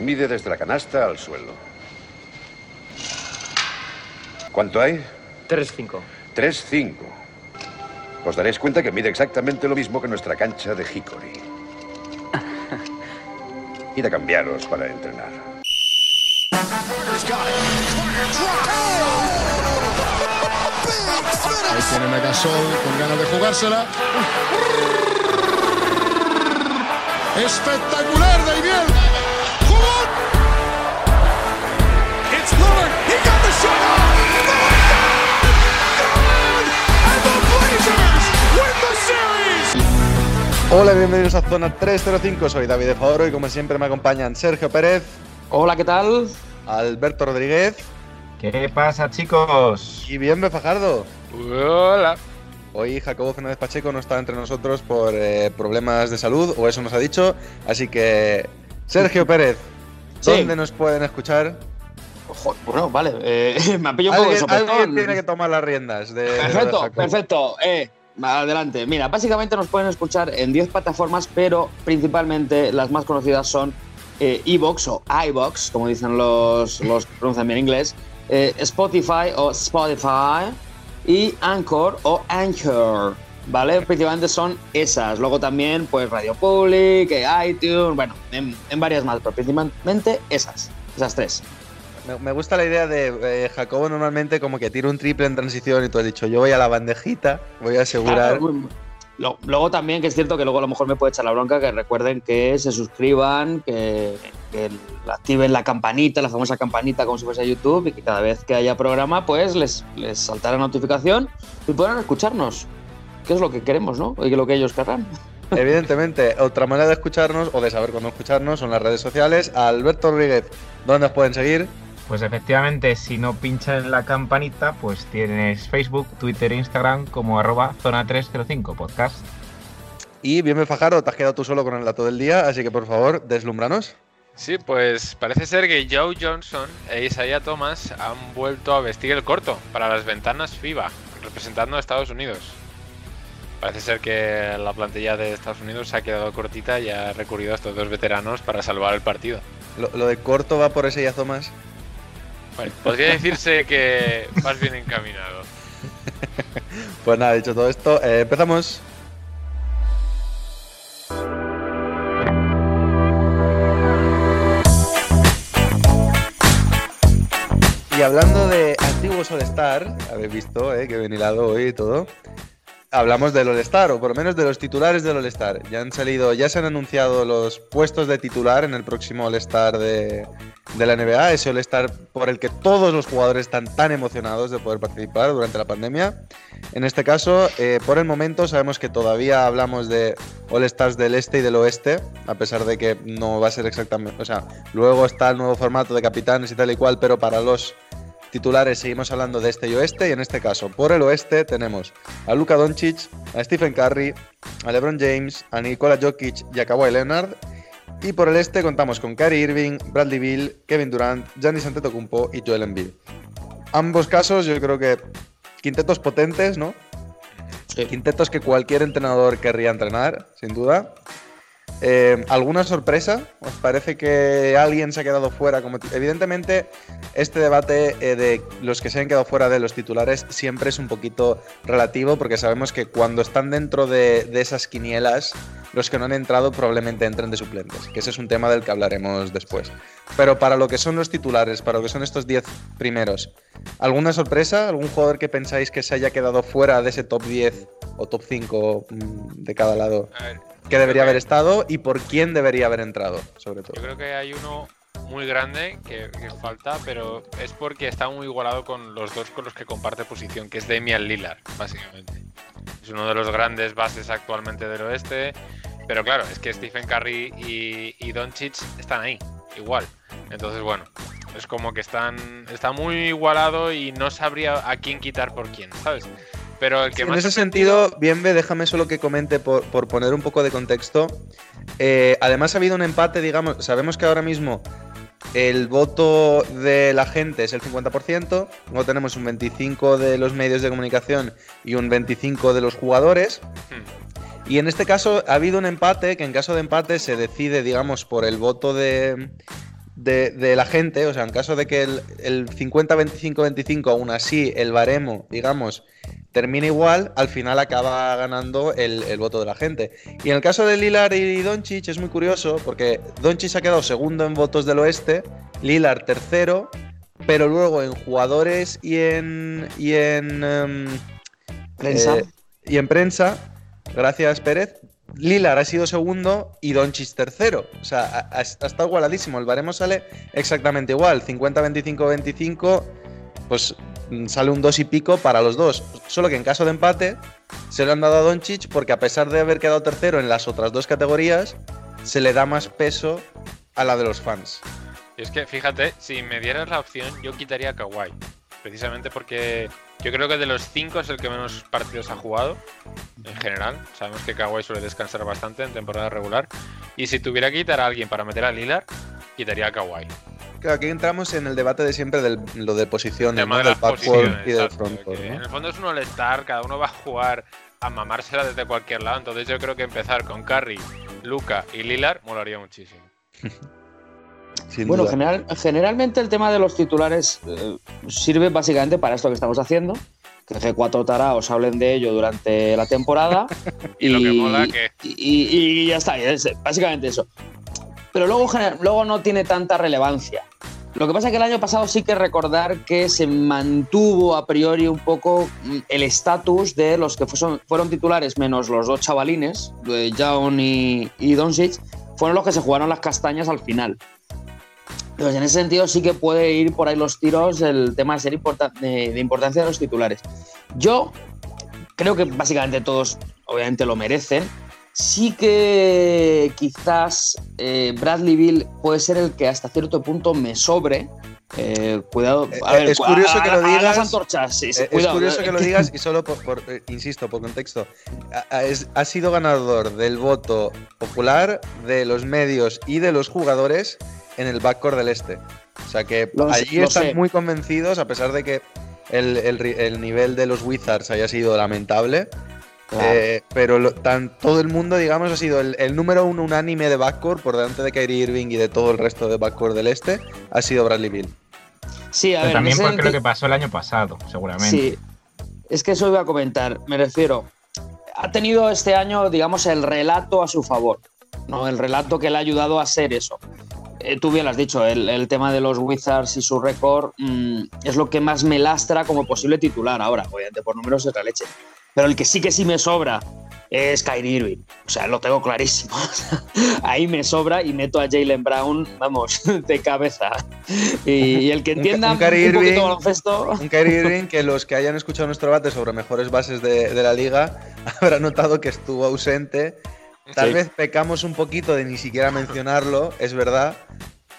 Mide desde la canasta al suelo. ¿Cuánto hay? 3-5. 3-5. Os daréis cuenta que mide exactamente lo mismo que nuestra cancha de Hickory. Id a cambiaros para entrenar. Ahí tienen a Gasol con ganas de jugársela. Espectacular, Hola, bienvenidos a Zona 305. Soy David de Favoro y como siempre me acompañan Sergio Pérez, Hola, ¿qué tal? Alberto Rodríguez ¿Qué pasa, chicos? y Bienve Fajardo. Hola. Hoy Jacobo Fernández Pacheco no está entre nosotros por eh, problemas de salud, o eso nos ha dicho. Así que, Sergio Pérez, Sí. ¿dónde nos pueden escuchar? Ojo, bueno, vale. eh, me ha pillado un poco de Alguien, sopetón. alguien tiene que tomar las riendas de. Perfecto, perfecto. Eh, adelante. Mira, básicamente nos pueden escuchar en 10 plataformas, pero principalmente las más conocidas son eh, Evox o iBox, como dicen los, los que pronuncian bien inglés, eh, Spotify o Spotify y Anchor o Anchor. ¿Vale? Principalmente son esas. Luego también, pues Radio Public, eh, iTunes, bueno, en, en varias más, pero principalmente esas. Esas tres. Me, me gusta la idea de eh, Jacobo normalmente como que tira un triple en transición y tú has dicho, yo voy a la bandejita, voy a asegurar. Lo- Luego también, que es cierto que luego a lo mejor me puede echar la bronca, que recuerden que se suscriban, que, que activen la campanita, la famosa campanita como si fuese YouTube, y que cada vez que haya programa, pues les, les saltará notificación y podrán escucharnos. Que es lo que queremos, ¿no? Y lo que ellos querrán. Evidentemente, otra manera de escucharnos o de saber cuándo escucharnos son las redes sociales. Alberto Rodríguez, ¿dónde os pueden seguir? Pues efectivamente, si no pinchan en la campanita, pues tienes Facebook, Twitter e Instagram como arroba zona 305 podcast. Y bien, Fajardo, te has quedado tú solo con el dato del día, así que por favor, deslumbranos. Sí, pues parece ser que Joe Johnson e Isaiah Thomas han vuelto a vestir el corto para las ventanas FIBA, representando a Estados Unidos. Parece ser que la plantilla de Estados Unidos se ha quedado cortita y ha recurrido a estos dos veteranos para salvar el partido. Lo, lo de corto va por yazo más. Bueno, podría decirse que vas bien encaminado. Pues nada, dicho todo esto, eh, empezamos. Y hablando de antiguos All-Star, habéis visto eh, que he venilado hoy y todo. Hablamos del All-Star, o por lo menos de los titulares del All-Star. Ya han salido, ya se han anunciado los puestos de titular en el próximo All-Star de, la NBA, ese All-Star por el que todos los jugadores están tan emocionados de poder participar durante la pandemia. En este caso, eh, por el momento sabemos que todavía hablamos de All-Stars del este y del oeste, a pesar de que no va a ser exactamente, o sea, luego está el nuevo formato de capitanes y tal y cual, pero para los titulares seguimos hablando de este y oeste y en este caso por el oeste tenemos a Luka Doncic, a Stephen Curry, a LeBron James, a Nikola Jokic y a Kawhi Leonard y por el este contamos con Kyrie Irving, Bradley Beal, Kevin Durant, Giannis Antetokounmpo y Joel Embiid. Ambos casos yo creo que quintetos potentes, ¿no? Quintetos que cualquier entrenador querría entrenar, sin duda. Eh, ¿Alguna sorpresa? ¿Os parece que alguien se ha quedado fuera? Como Evidentemente, este debate eh, de los que se han quedado fuera de los titulares siempre es un poquito relativo porque sabemos que cuando están dentro de, de esas quinielas, los que no han entrado probablemente entren de suplentes, que ese es un tema del que hablaremos después. Pero para lo que son los titulares, para lo que son estos 10 primeros, ¿alguna sorpresa? ¿Algún jugador que pensáis que se haya quedado fuera de ese top 10 o top 5 mm, de cada lado? A ver, que debería haber estado y por quién debería haber entrado, sobre Yo todo. creo que hay uno muy grande que, que falta, pero es porque está muy igualado con los dos con los que comparte posición, que es Damian Lillard, básicamente. Es uno de los grandes bases actualmente del oeste, pero claro, es que Stephen Curry y, y Doncic están ahí, igual. Entonces, bueno, es como que están está muy igualado y no sabría a quién quitar por quién, ¿sabes? Pero el que en más ese sentido- sentido, Bienve, déjame solo que comente por, por poner un poco de contexto. Eh, además ha habido un empate, digamos, sabemos que ahora mismo el voto de la gente es el 50%, luego tenemos un 25% de los medios de comunicación y un 25% de los jugadores. Hmm. Y en este caso ha habido un empate, que en caso de empate se decide, digamos, por el voto de, de, de la gente. O sea, en caso de que el, el 50-25-25, aún así, el baremo, digamos, termine igual, al final acaba ganando el, el voto de la gente. Y en el caso de Lilar y Doncic es muy curioso, porque Doncic ha quedado segundo en votos del oeste, Lilar tercero, pero luego en jugadores y en. y en. em, Prensa. eh, y en prensa, gracias Pérez, Lilar ha sido segundo y Doncic tercero. O sea, ha, estado igualadísimo. El baremo sale exactamente igual. 50-25-25, pues mm, sale un 2 y pico para los dos. Solo que en caso de empate se lo han dado a Doncic porque a pesar de haber quedado tercero en las otras dos categorías, se le da más peso a la de los fans. Y es que, fíjate, si me dieras la opción, yo quitaría a. Precisamente porque yo creo que de los cinco es el que menos partidos ha jugado, en general. Sabemos que Kawhi suele descansar bastante en temporada regular. Y si tuviera que quitar a alguien para meter a Lillard, quitaría a Kawhi. Claro, aquí entramos en el debate de siempre de lo de posiciones, tema ¿no? de del backcourt y del frontcourt. En el fondo es un all-star, cada uno va a jugar a mamársela desde cualquier lado. Entonces yo creo que empezar con Curry, Luca y Lillard molaría muchísimo. Sin Bueno, general- generalmente el tema de los titulares eh, sirve básicamente para esto que estamos haciendo, que G4 taraos hablen de ello durante la temporada Y lo que mola que- y, y- y ya está, es básicamente eso. Pero luego, luego no tiene tanta relevancia. Lo que pasa es que el año pasado sí que recordar que se mantuvo a priori un poco mm, el estatus de los que fueron, fueron titulares, menos los dos chavalines, de Jaun y, y Doncic, fueron los que se jugaron las castañas al final. Entonces, en ese sentido sí que puede ir por ahí los tiros el tema de ser importa- de, de importancia de los titulares. Yo creo que básicamente todos obviamente lo merecen. Sí que quizás eh, Bradley Bill puede ser el que hasta cierto punto me sobre. Eh, cuidado. A Eh, ver, es curioso a- que lo a- a digas. las antorchas, sí, sí, Eh, es cuidado. curioso que lo digas y solo por, por- insisto, por contexto. Ha sido ganador del voto popular, de los medios y de los jugadores en el backcourt del este. O sea que Lo allí lo están sé. muy convencidos, a pesar de que el, el nivel de los Wizards haya sido lamentable. Claro. Eh, pero lo- tan, todo el mundo, digamos, ha sido el, el número uno unánime de backcourt por delante de Kyrie Irving y de todo el resto de backcourt del este, ha sido Bradley Bill. Sí, a Pero ver, en también porque lo que pasó el año pasado, seguramente. Sí, es que eso iba a comentar. Me refiero, ha tenido este año, digamos, el relato a su favor, ¿no? El relato que le ha ayudado a ser eso. Eh, tú bien lo has dicho, el, el tema de los Wizards y su récord mm, es lo que más me lastra como posible titular ahora, obviamente por números es la leche. Pero el que sí que sí me sobra es Kyrie Irving. O sea, lo tengo clarísimo. Ahí me sobra y meto a Jalen Brown, vamos, de cabeza. Y, el que Un entienda un un, Kyrie poquito Irving- baloncesto... Un Kyrie Irving que los que hayan escuchado nuestro debate sobre mejores bases de, de la liga habrán notado que estuvo ausente. Tal Sí. vez pecamos un poquito de ni siquiera mencionarlo, es verdad,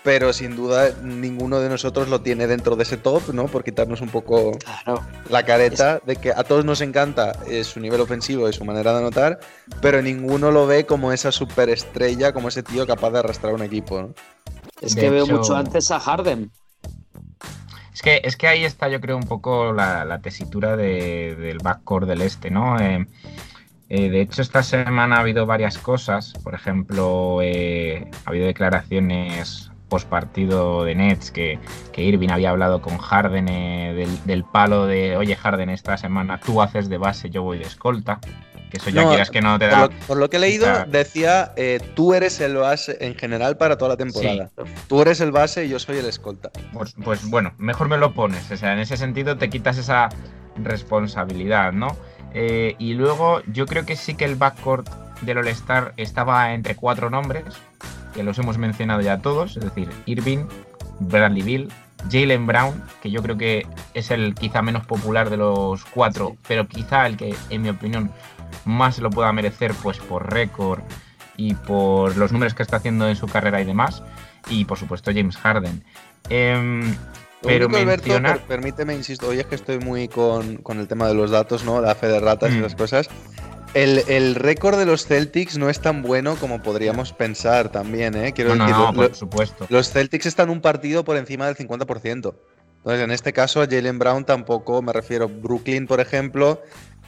pero sin duda ninguno de nosotros lo tiene dentro de ese top, ¿no? Por quitarnos un poco Claro. la careta de que a todos nos encanta eh, su nivel ofensivo y su manera de anotar, pero ninguno lo ve como esa superestrella, como ese tío capaz de arrastrar un equipo, ¿no? Es De que veo hecho- mucho antes a Harden. Es que, es que ahí está, yo creo, un poco la, la tesitura de- del backcourt del este, ¿no? Eh, eh, de hecho, esta semana ha habido varias cosas. Por ejemplo, eh, ha habido declaraciones post partido de Nets que, que Irving había hablado con Harden eh, del, del palo de, oye Harden, esta semana tú haces de base, yo voy de escolta. Que eso ya No, quieras que no te Por da... lo, por lo que he leído, decía, eh, tú eres el base en general para toda la temporada. Tú eres el base y yo soy el escolta. Pues, pues bueno, mejor me lo pones. O sea, en ese sentido te quitas esa responsabilidad, ¿no? Eh, y luego yo creo que sí que el backcourt del All-Star estaba entre cuatro nombres, que los hemos mencionado ya todos, es decir, Irving, Bradley Bill, Jalen Brown, que yo creo que es el quizá menos popular de los cuatro, pero quizá el que, en mi opinión, más lo pueda merecer, pues por récord y por los números que está haciendo en su carrera y demás. Y por supuesto, James Harden. Lo pero único, Alberto, mencionar. per- permíteme, insisto, hoy es que estoy muy con, con el tema de los datos, ¿no? La fe de ratas y Mm. esas cosas. El, el récord de los Celtics no es tan bueno como podríamos pensar también, ¿eh? Quiero No, decir, no, por lo- supuesto. los Celtics están un partido por encima del 50%. Entonces, en este caso, Jalen Brown tampoco, me refiero, Brooklyn, por ejemplo,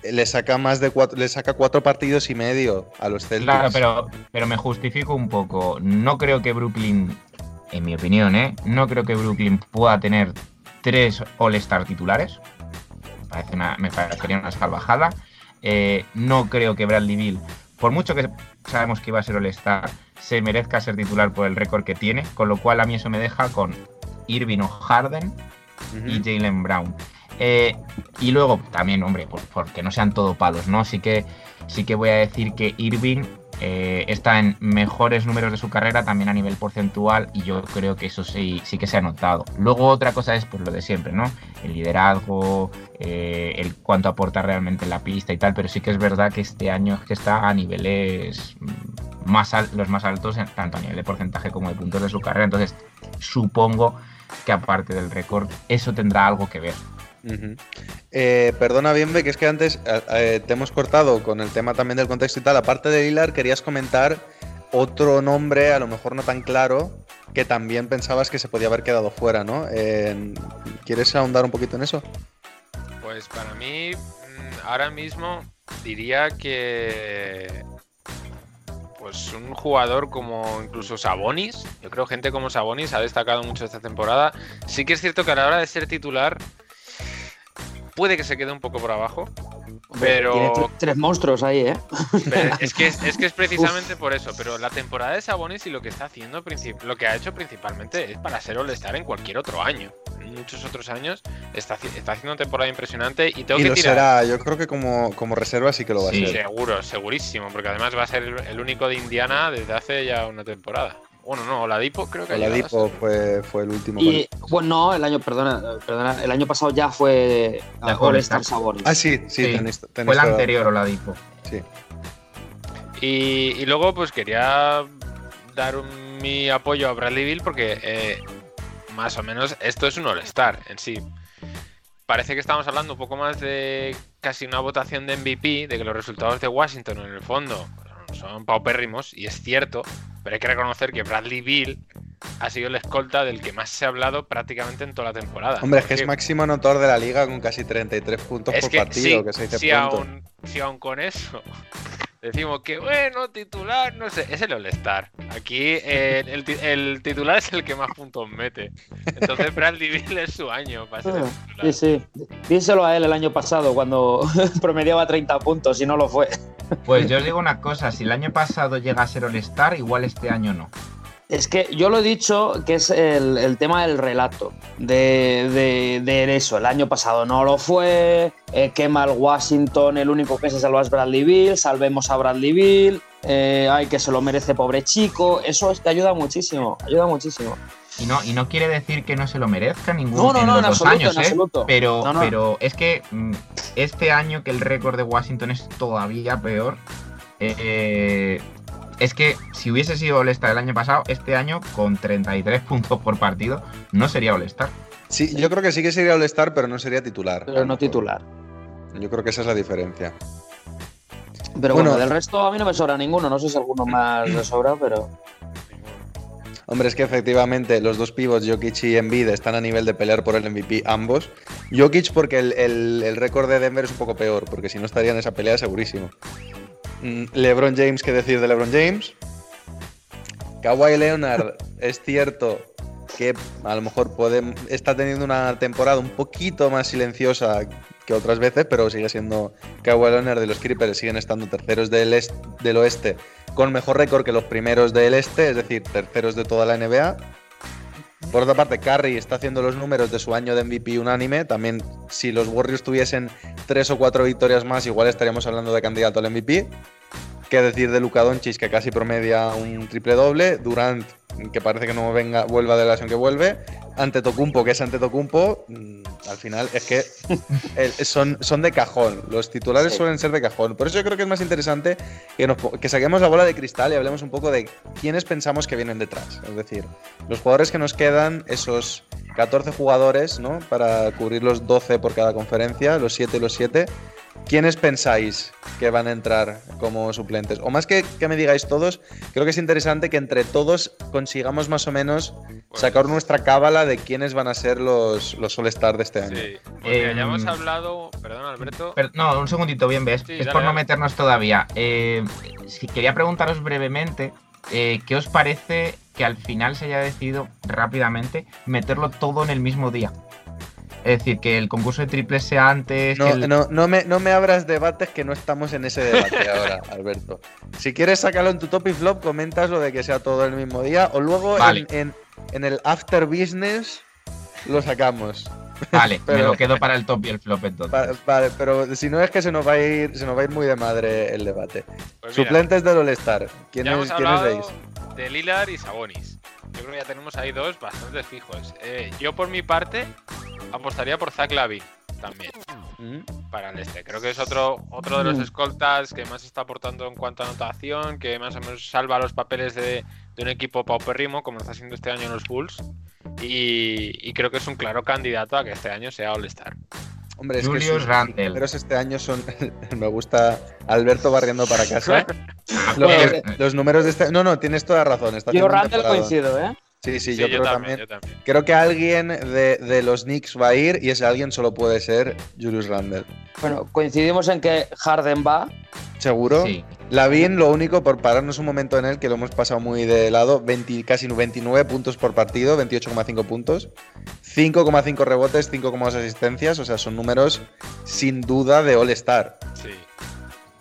le saca más de cuatro, le saca cuatro partidos y medio a los Celtics. Claro, pero, pero me justifico un poco. No creo que Brooklyn, en mi opinión, ¿eh? no creo que Brooklyn pueda tener tres All-Star titulares. Me, parece una, me parecería una salvajada. Eh, no creo que Bradley Bill, por mucho que sabemos que iba a ser All-Star, se merezca ser titular por el récord que tiene. Con lo cual a mí eso me deja con Irving o Harden y Jalen Brown. Eh, y luego también, hombre, por, porque no sean todo palos, ¿no? Sí que, sí que voy a decir que Irving eh, está en mejores números de su carrera, también a nivel porcentual, y yo creo que eso sí, sí que se ha notado. Luego otra cosa es pues lo de siempre, ¿no? El liderazgo, eh, el cuánto aporta realmente en la pista y tal, pero sí que es verdad que este año es que está a niveles más los más altos, tanto a nivel de porcentaje como de puntos de su carrera. Entonces, supongo que aparte del récord, eso tendrá algo que ver. Eh, perdona, Bienve, que es que antes eh, eh, te hemos cortado con el tema también del contexto y tal. Aparte de Lilar, querías comentar otro nombre, a lo mejor no tan claro, que también pensabas que se podía haber quedado fuera, ¿no? ¿Quieres ahondar un poquito en eso? Pues para mí, mm, ahora mismo diría que. Pues un jugador como incluso Sabonis, yo creo gente como Sabonis ha destacado mucho esta temporada. Sí que es cierto que a la hora de ser titular puede que se quede un poco por abajo, pero Tiene tre- tres monstruos ahí, ¿eh? Pero es que es, es que es precisamente por eso. Pero la temporada de Sabonis y lo que está haciendo, princip- lo que ha hecho principalmente es para ser All-Star en cualquier otro año. En muchos otros años está, está haciendo una temporada impresionante y tengo Y que lo tirar. será, yo creo que como, como reserva sí que lo va Sí. a ser. Seguro, segurísimo, porque además va a ser el único de Indiana desde hace ya una temporada. Bueno, no, Oladipo creo que Oladipo fue, fue el último. Y bueno, no, el año, perdona, perdona, el año pasado ya fue Ya a fue All-Star All-Star. Sabonis. Ah, sí, sí, Sí, tenéis- tenéis Fue el anterior Oladipo. Sí. Y, y luego, pues quería dar un- mi apoyo a Bradley Bill porque eh, más o menos esto es un All-Star en sí. Parece que estamos hablando un poco más de casi una votación de MVP, de que los resultados de Washington en el fondo son paupérrimos, y es cierto, pero hay que reconocer que Bradley Bill ha sido el escolta del que más se ha hablado prácticamente en toda la temporada. Hombre, es que es máximo anotor de la liga con casi 33 puntos por que partido, sí, que se dice si pronto. aún, si aún con eso decimos que bueno, titular, no sé, es el All-Star. Aquí eh, el, ti- el titular es el que más puntos mete. Entonces Bradley Bill es su año para ser el Ah, titular. Sí, sí. Díselo a él el año pasado cuando promediaba 30 puntos y no lo fue. Pues yo os digo una cosa, si el año pasado llega a ser All-Star, igual este año no. Es que yo lo he dicho que es el, el tema del relato, de, de- de eso. El año pasado no lo fue, eh, quema el Washington, el único que se salva es Bradley Bill, salvemos a Bradley Bill, eh, ay, que se lo merece pobre chico. Eso es que ayuda muchísimo, ayuda muchísimo. Y no, y no quiere decir que no se lo merezca ningún No, no, en no, los en dos absoluto, años, en ¿eh? absoluto. Pero, pero es que mm, este año que el récord de Washington es todavía peor. eh, es que si hubiese sido All-Star el año pasado, este año con 33 puntos por partido, no sería All-Star. Sí, yo creo que sí que sería All-Star, pero no sería titular. Pero no titular. Yo creo que esa es la diferencia. Pero bueno, Bueno. del resto a mí no me sobra ninguno, no sé si alguno más le sobra, pero... Hombre, es que efectivamente los dos pivots, Jokic y Embiid, están a nivel de pelear por el MVP ambos. Jokic porque el, el- el récord de Denver es un poco peor, porque si no estaría en esa pelea segurísimo. Mm, LeBron James, ¿qué decir de LeBron James? Kawhi Leonard, es cierto que a lo mejor está teniendo una temporada un poquito más silenciosa que otras veces, pero sigue siendo Kawhi Leonard y los Clippers siguen estando terceros del, del oeste con mejor récord que los primeros del este, es decir, terceros de toda la NBA. Por otra parte, Curry está haciendo los números de su año de MVP unánime. También, si los Warriors tuviesen tres o cuatro victorias más, igual estaríamos hablando de candidato al MVP. ¿Qué decir de Luka Doncic, que casi promedia un triple doble? Durant, que parece que no venga, vuelva de la lesión que vuelve. Ante Tocumpo, que es ante Tocumpo. Al final es que son, son de cajón. Los titulares Sí. suelen ser de cajón. Por eso yo creo que es más interesante que, nos que saquemos la bola de cristal y hablemos un poco de quiénes pensamos que vienen detrás. Es decir, los jugadores que nos quedan, esos 14 jugadores, ¿no? Para cubrir los 12 por cada conferencia, los 7 y los 7. ¿Quiénes pensáis que van a entrar como suplentes? O más que que me digáis todos, creo que es interesante que entre todos consigamos más o menos Pues- sacar nuestra cábala de quiénes van a ser los, los All-Star de este año. Sí, mira, ya hemos Em, hablado. Perdón, Alberto. Per- no, un segundito, bien ves. Sí, es dale, por no meternos todavía. Eh, si quería preguntaros brevemente eh, qué os parece que al final se haya decidido rápidamente meterlo todo en el mismo día. Es decir, que el concurso de triples sea antes. que No, el- no, no, me, no me abras debates que no estamos en ese debate ahora, Alberto. Si quieres sacarlo en tu top y flop, comentas lo de que sea todo el mismo día o luego Vale. en, en- en el after business lo sacamos. Vale, me pero- lo quedo para el top y el flop entonces. Va- Vale, pero si no es que se nos va a ir, se nos va a ir muy de madre el debate. Pues mira, Suplentes del All-Star. ¿Quiénes, ¿quiénes veis? de Lilar y Sabonis. Yo creo que ya tenemos ahí dos bastante fijos. Eh, yo, por mi parte, apostaría por Zach Lavin también. ¿Mm? para el este. Creo que es otro, otro de Mm. los escoltas que más está aportando en cuanto a anotación, que más o menos salva los papeles de, de un equipo paupérrimo, como está haciendo este año en los Bulls. Y, y creo que es un claro candidato a que este año sea All-Star. Hombre, es que Julius sus Randle. Pero este año son. me gusta Alberto barriendo para casa. Los, pues, los números de este. No, no, tienes toda razón. Está Yo Randall coincido, ¿eh? Sí, sí, Sí, yo, creo también. yo también. Creo que alguien de, de los Knicks va a ir y ese alguien solo puede ser Julius Randle. Bueno, coincidimos en que Harden va. ¿Seguro? sí. Lavín, lo único, por pararnos un momento en él, que lo hemos pasado muy de lado, 20, casi 29 puntos por partido, 28,5 puntos, 5,5 rebotes, 5,2 asistencias, o sea, son números sin duda de All-Star. Sí.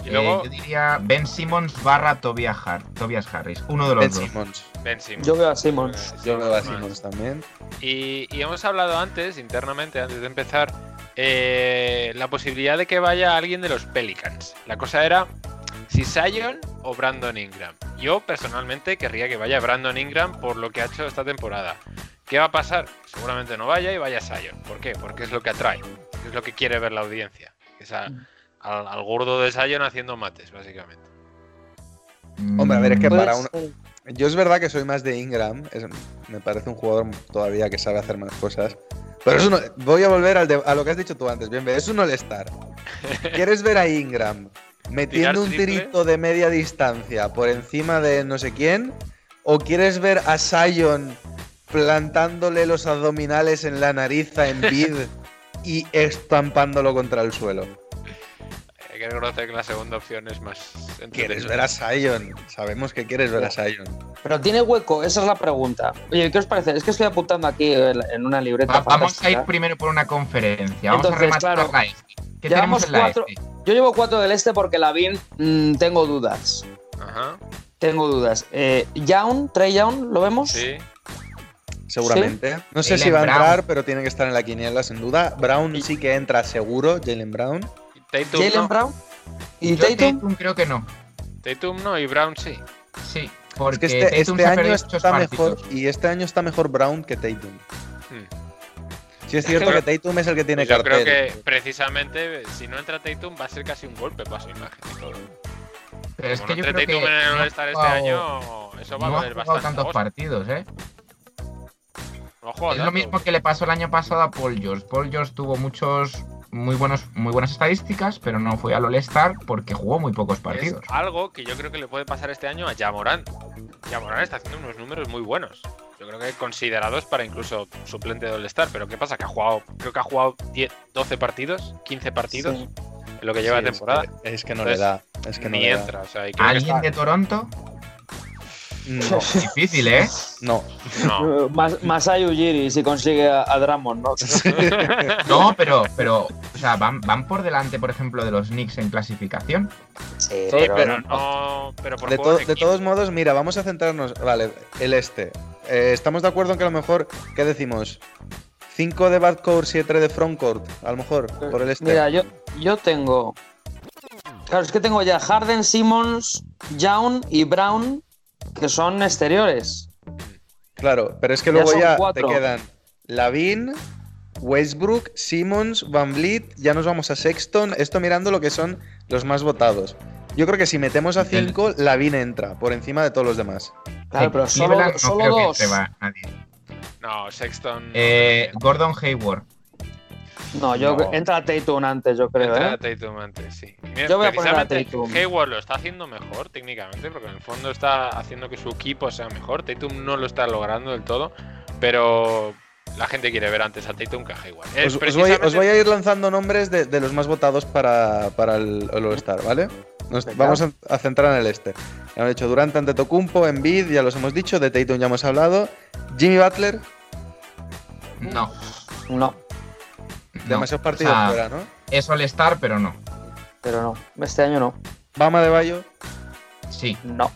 Y Eh, luego yo diría Ben Simmons barra Tobias, Har- Tobias Harris. Uno de los Ben dos. Simmons. Ben Simmons. Yo veo a Simmons. Eh, Yo veo a Simmons. También. Y, y hemos hablado antes, internamente, antes de empezar, eh, la posibilidad de que vaya alguien de los Pelicans. La cosa era si Zion o Brandon Ingram. Yo personalmente querría que vaya Brandon Ingram por lo que ha hecho esta temporada. ¿Qué va a pasar? Seguramente no vaya y vaya Zion. ¿Por qué? Porque es lo que atrae, es lo que quiere ver la audiencia. Es a- al, al gordo de Zion haciendo mates, básicamente. Hombre, a ver, es que Mm, para un- Yo es verdad que soy más de Ingram, es- me parece un jugador todavía que sabe hacer más cosas. Pero es uno- voy a volver al de- a lo que has dicho tú antes, bien, bien, es un All-Star. ¿Quieres ver a Ingram metiendo un tirito de media distancia por encima de no sé quién? ¿O quieres ver a Sion plantándole los abdominales en la nariz a Embiid y estampándolo contra el suelo? Hay que reconocer que la segunda opción es más. ¿Quieres ver a Sion? Sabemos que quieres ver a Sion. Pero tiene hueco, esa es la pregunta. Oye, ¿qué os parece? Es que estoy apuntando aquí en una libreta. Va- vamos a ir primero por una conferencia. Vamos Entonces, a rematar claro, la este. ¿Qué tenemos en la cuatro- este? Yo llevo cuatro del este porque Lavin mm, tengo dudas. Ajá, Tengo dudas. Eh, Young, Trey Young, ¿lo vemos? sí. Seguramente. No sé Jaylen si va a Brown. entrar, pero tiene que estar en la quiniela, sin duda. Brown sí que entra seguro, Jalen Brown. Tatum, Jalen no. Brown. ¿Y Yo Tatum? creo que no. Tatum no y Brown sí. Sí, Es porque que este, Tatum este año está mejor. Y este año está mejor Brown que Tatum. Hmm. Sí, es cierto que Tatum es el que tiene Pues yo cartel. creo que precisamente si no entra Tatum va a ser casi un golpe para su imagen y todo. Pero es Como que no yo entre creo Tatum que en el no este año, eso va no a ha valer jugado bastante. tantos partidos, ¿eh? No Es lo mismo que le pasó el año pasado a Paul George. Paul George tuvo muchos muy buenos muy buenas estadísticas, pero no fue al All-Star porque jugó muy pocos Es partidos. algo que yo creo que le puede pasar este año a Jamoran. Jamoran está haciendo unos números muy buenos. Yo creo que considerados para incluso suplente de All-Star. Pero ¿qué pasa? Que ha jugado, creo que ha jugado 10, 12 partidos, 15 partidos Sí. en lo que lleva Sí, de es temporada. que- Es que, no le da. Es que no Ni le da. entra. O sea, y creo que ¿Alguien está- de Toronto? No, Difícil, ¿eh? no. No. Mas- Masai Ujiri si consigue a, a Drummond, ¿no? No, pero, pero, o sea, van, van por delante, por ejemplo, de los Knicks en clasificación. Sí, Sí, pero no. Pero por De, to- de todos modos, mira, vamos a centrarnos. Vale, el este. Eh, ¿Estamos de acuerdo en que a lo mejor, ¿qué decimos? 5 de backcourt, 7 de frontcourt, a lo mejor, por el este. Mira, yo, yo tengo. Claro, es que tengo ya Harden, Simmons, Young y Brown, que son exteriores. Claro, pero es que Ya luego ya cuatro. te quedan Lavin, Westbrook, Simmons, Van Vliet, ya nos vamos a Sexton, esto mirando lo que son los más votados. Yo creo que si metemos a El- 5, Lavin entra por encima de todos los demás. Claro, pero solo, no solo creo que dos. entre va nadie. No, Sexton. Eh, Gordon Hayward. No, yo No. entra Tatum antes, yo creo, Entra ¿eh? Tatum antes, sí. Mira, Yo voy a poner a Tatum. Hayward lo está haciendo mejor técnicamente, porque en el fondo está haciendo que su equipo sea mejor. Tatum no lo está logrando del todo, pero la gente quiere ver antes a Tatum que a Hayward. Es Os, os voy, precisamente- os voy a ir lanzando nombres de, de los más votados para, para el, el All-Star, ¿vale? Nos vamos a, a centrar en el este. Ya hemos dicho Durant ante Tocumpo, Embiid, ya los hemos dicho, de Tatum ya hemos hablado. Jimmy Butler. No, no. Demasiados partidos O sea, fuera, ¿no? Es All-Star, pero no. pero no. Este año no. Bama de Bayo, Sí. No.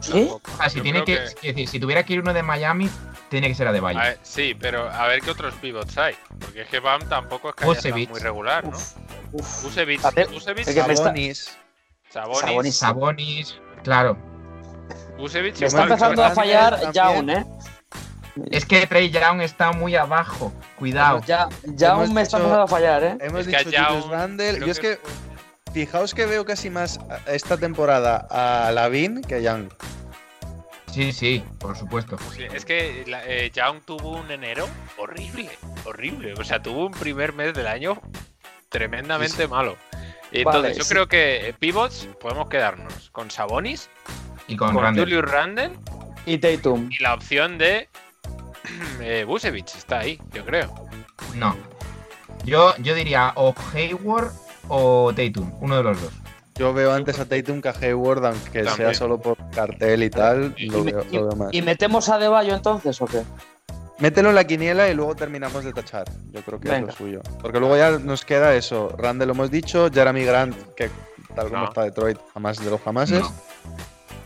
¿Sí? Sea, si, tiene que, si tuviera que ir uno de Miami, tiene que ser a De A ver, sí, pero a ver qué otros pivots hay. Porque es que Bam tampoco es que haya muy regular, ¿no? Uf, me está- Sabonis. Sabonis, Sabonis. Sabonis, claro. Vucevic Me está empezando a fallar también. Young, ¿eh? Es que Trey Young está muy abajo. Cuidado. Ya, ya Hemos me está empezando a fallar, ¿eh? Hemos Es que dicho a Julius Young Randle. Yo es que, fue- fijaos que veo casi más esta temporada a Lavin que a Young. Sí, sí, por supuesto. Sí, es que eh, Young tuvo un enero horrible, horrible. O sea, tuvo un primer mes del año tremendamente malo. Y Vale, Entonces, yo sí. creo que eh, pivots podemos quedarnos con Sabonis, Y con, con Randle. Julius Randle Y Tatum. y la opción de eh, Vucevic está ahí, yo creo. No. Yo, yo diría o Hayward o Tatum, uno de los dos. Yo veo antes a Tatum que a Hayward, aunque sea solo por cartel y tal, Y- lo veo, y- lo veo más. ¿y metemos a Deballo entonces o qué? Mételo en la quiniela y luego terminamos de tachar. Yo creo que Venga. es lo suyo. Porque luego ya nos queda eso. Randall lo hemos dicho, Jeremy Grant, que tal como No. está Detroit, jamás de los jamases. No.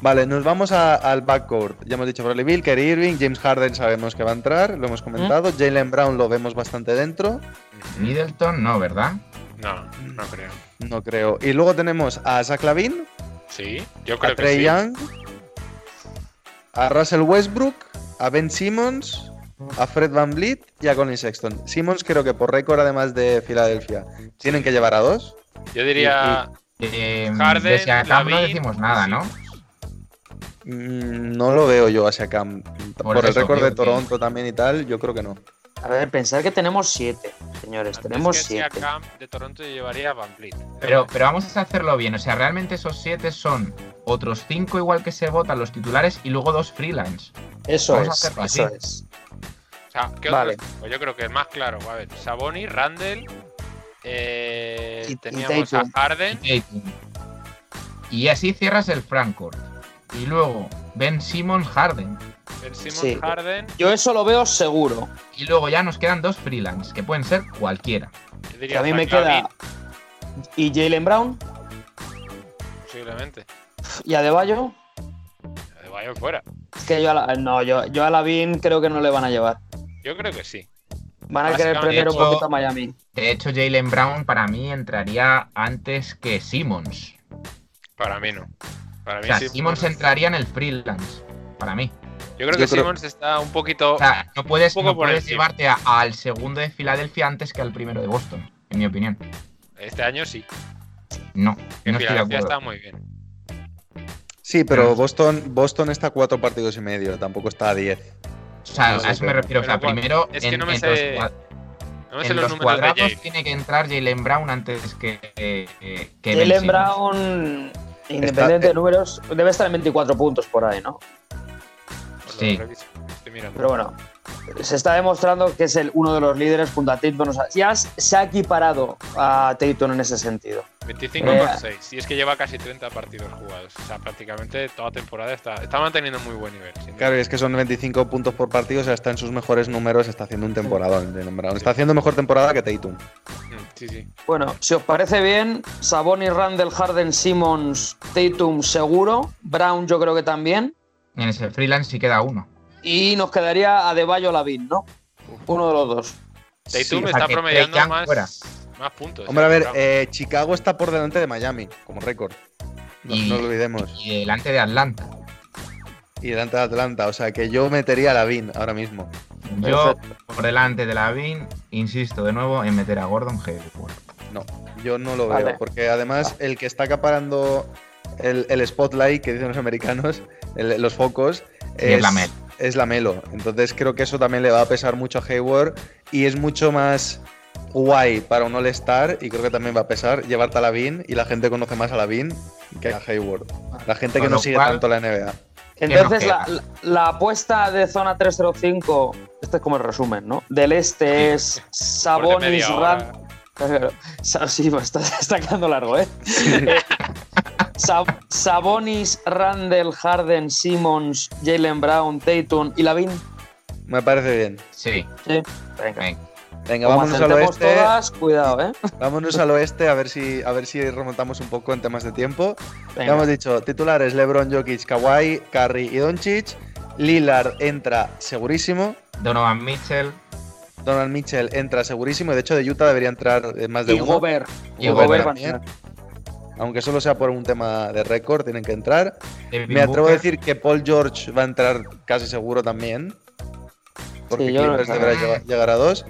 Vale, nos vamos a- al backcourt. Ya hemos dicho Bradley Bill, Kerry Irving, James Harden sabemos que va a entrar, lo hemos comentado. Jalen Brown lo vemos bastante dentro, Middleton, no, ¿verdad? No, no creo. no creo. Y luego tenemos a Zach Lavin, Sí, yo a creo que Trey sí. Young, a Russell Westbrook, a Ben Simmons, a Fred Van Vliet y a Colin Sexton. Simmons creo que por récord, además de Filadelfia, tienen que llevar a dos. Yo diría Eh, Harden, de no Lavin, decimos nada, ¿no? Mm, No lo veo yo a Siakam. Por, el eso, récord de que- Toronto también y tal, yo creo que no. A ver, pensar que tenemos siete, señores. antes tenemos que siete. Siakam de Toronto llevaría a Van Vliet. Pero, pero vamos a hacerlo bien. O sea, realmente esos siete son otros cinco igual que se votan los titulares y luego dos freelance. Eso Vamos es, eso así. es. O sea, ¿qué Vale. otros? Pues yo creo que el más claro, a ver, Saboni, Randall, eh, Y- teníamos a Harden. Y así cierras el Frankfurt. Y luego Ben Simmons Harden. Ben Simmons, Sí. Harden, Yo eso lo veo seguro. Y luego ya nos quedan dos freelance, que pueden ser cualquiera. yo Que diría a mí me queda. ¿Y Jalen Brown? posiblemente. ¿Y Adebayo? De Bayern fuera. Es que yo a la, no, yo, yo a Lavin creo que no le van a llevar. Yo creo que sí. Van a querer prender un poquito a Miami. De hecho, Jalen Brown para mí entraría antes que Simmons. Para mí no. Para O mí sea, Simmons- Simmons entraría en el freelance. Para mí. Yo creo Yo que creo- Simmons está un poquito. O sea, no puedes, no llevarte a- al segundo de Filadelfia antes que al primero de Boston, en mi opinión. Este año sí. No, Que no estoy de está muy bien. Sí, pero Boston, Boston está a cuatro partidos y medio, tampoco está a diez. O sea, No sé, a eso me pero- refiero. O sea, pero primero es que en, no me sé los, No me sé en los los números de cuadrados tiene que entrar Jalen Brown antes que, eh, que Jalen. Brown, independiente de números, debe estar en 24 puntos por ahí, ¿no? Sí. reviso, Estoy mirando. Pero bueno, se está demostrando que es el, uno de los líderes junto a Tatum. O sea, ya se ha equiparado a Tatum en ese sentido. 25 Eh, por 6. Y es que lleva casi 30 partidos jugados. O sea, prácticamente toda temporada está, está manteniendo muy buen nivel. Claro, y es que son 25 puntos por partido, o sea, está en sus mejores números, está haciendo un temporadón. Brown. Está haciendo mejor temporada que Tatum. Mm, Sí, sí. Bueno, si os parece bien, Sabonis, Randall, Harden, Simmons, Tatum seguro. Brown yo creo que también. En ese freelance sí queda uno. Y nos quedaría Adebayo Lavin, ¿no? Uno de los dos. Tatum Sí, o sea, está promediando más, fuera. más puntos. Hombre, a eh, ver, eh, Chicago está por delante de Miami, como récord. No, Y- no lo olvidemos. Y delante de Atlanta. Y delante de Atlanta, o sea que yo metería a Lavin ahora mismo. Yo, por delante de Lavin, insisto de nuevo en meter a Gordon Hayward. No, yo no lo Vale. veo, porque además el que está acaparando el, el spotlight, que dicen los americanos, el- los focos, es Lamelo. Es Lamelo. Entonces creo que eso también le va a pesar mucho a Hayward y es mucho más guay para un All-Star y creo que también va a pesar llevarte a Lavin y la gente conoce más a Lavin que a Hayward. La gente que no sigue cual- tanto la NBA. Entonces, la, la- la apuesta de zona 305, este es como el resumen, ¿no? Del este es Sabonis. Rand. Sí, está, está quedando largo, ¿eh? Eh, Sa- Sabonis, Randall, Harden, Simmons, Jalen Brown, Tatum y Lavin. Me parece bien. Sí, Sí. Venga. venga. Vámonos al oeste. todas, cuidado, ¿eh? Vámonos al oeste a ver si a ver si remontamos un poco en temas de tiempo. Venga. Ya hemos dicho, titulares LeBron, Jokic, Kawhi, Curry y Doncic. Lillard entra segurísimo. Donovan Mitchell. Donald Mitchell entra segurísimo. y De hecho, de Utah debería entrar eh, más de Y uno. Gobert. Y Y Gobert Gobert también. Aunque solo sea por un tema de récord, tienen que entrar. Devin Me atrevo a decir que Paul George va a entrar casi seguro también. Porque Sí, yo creo Clippers que deberá llegar, llegar a dos.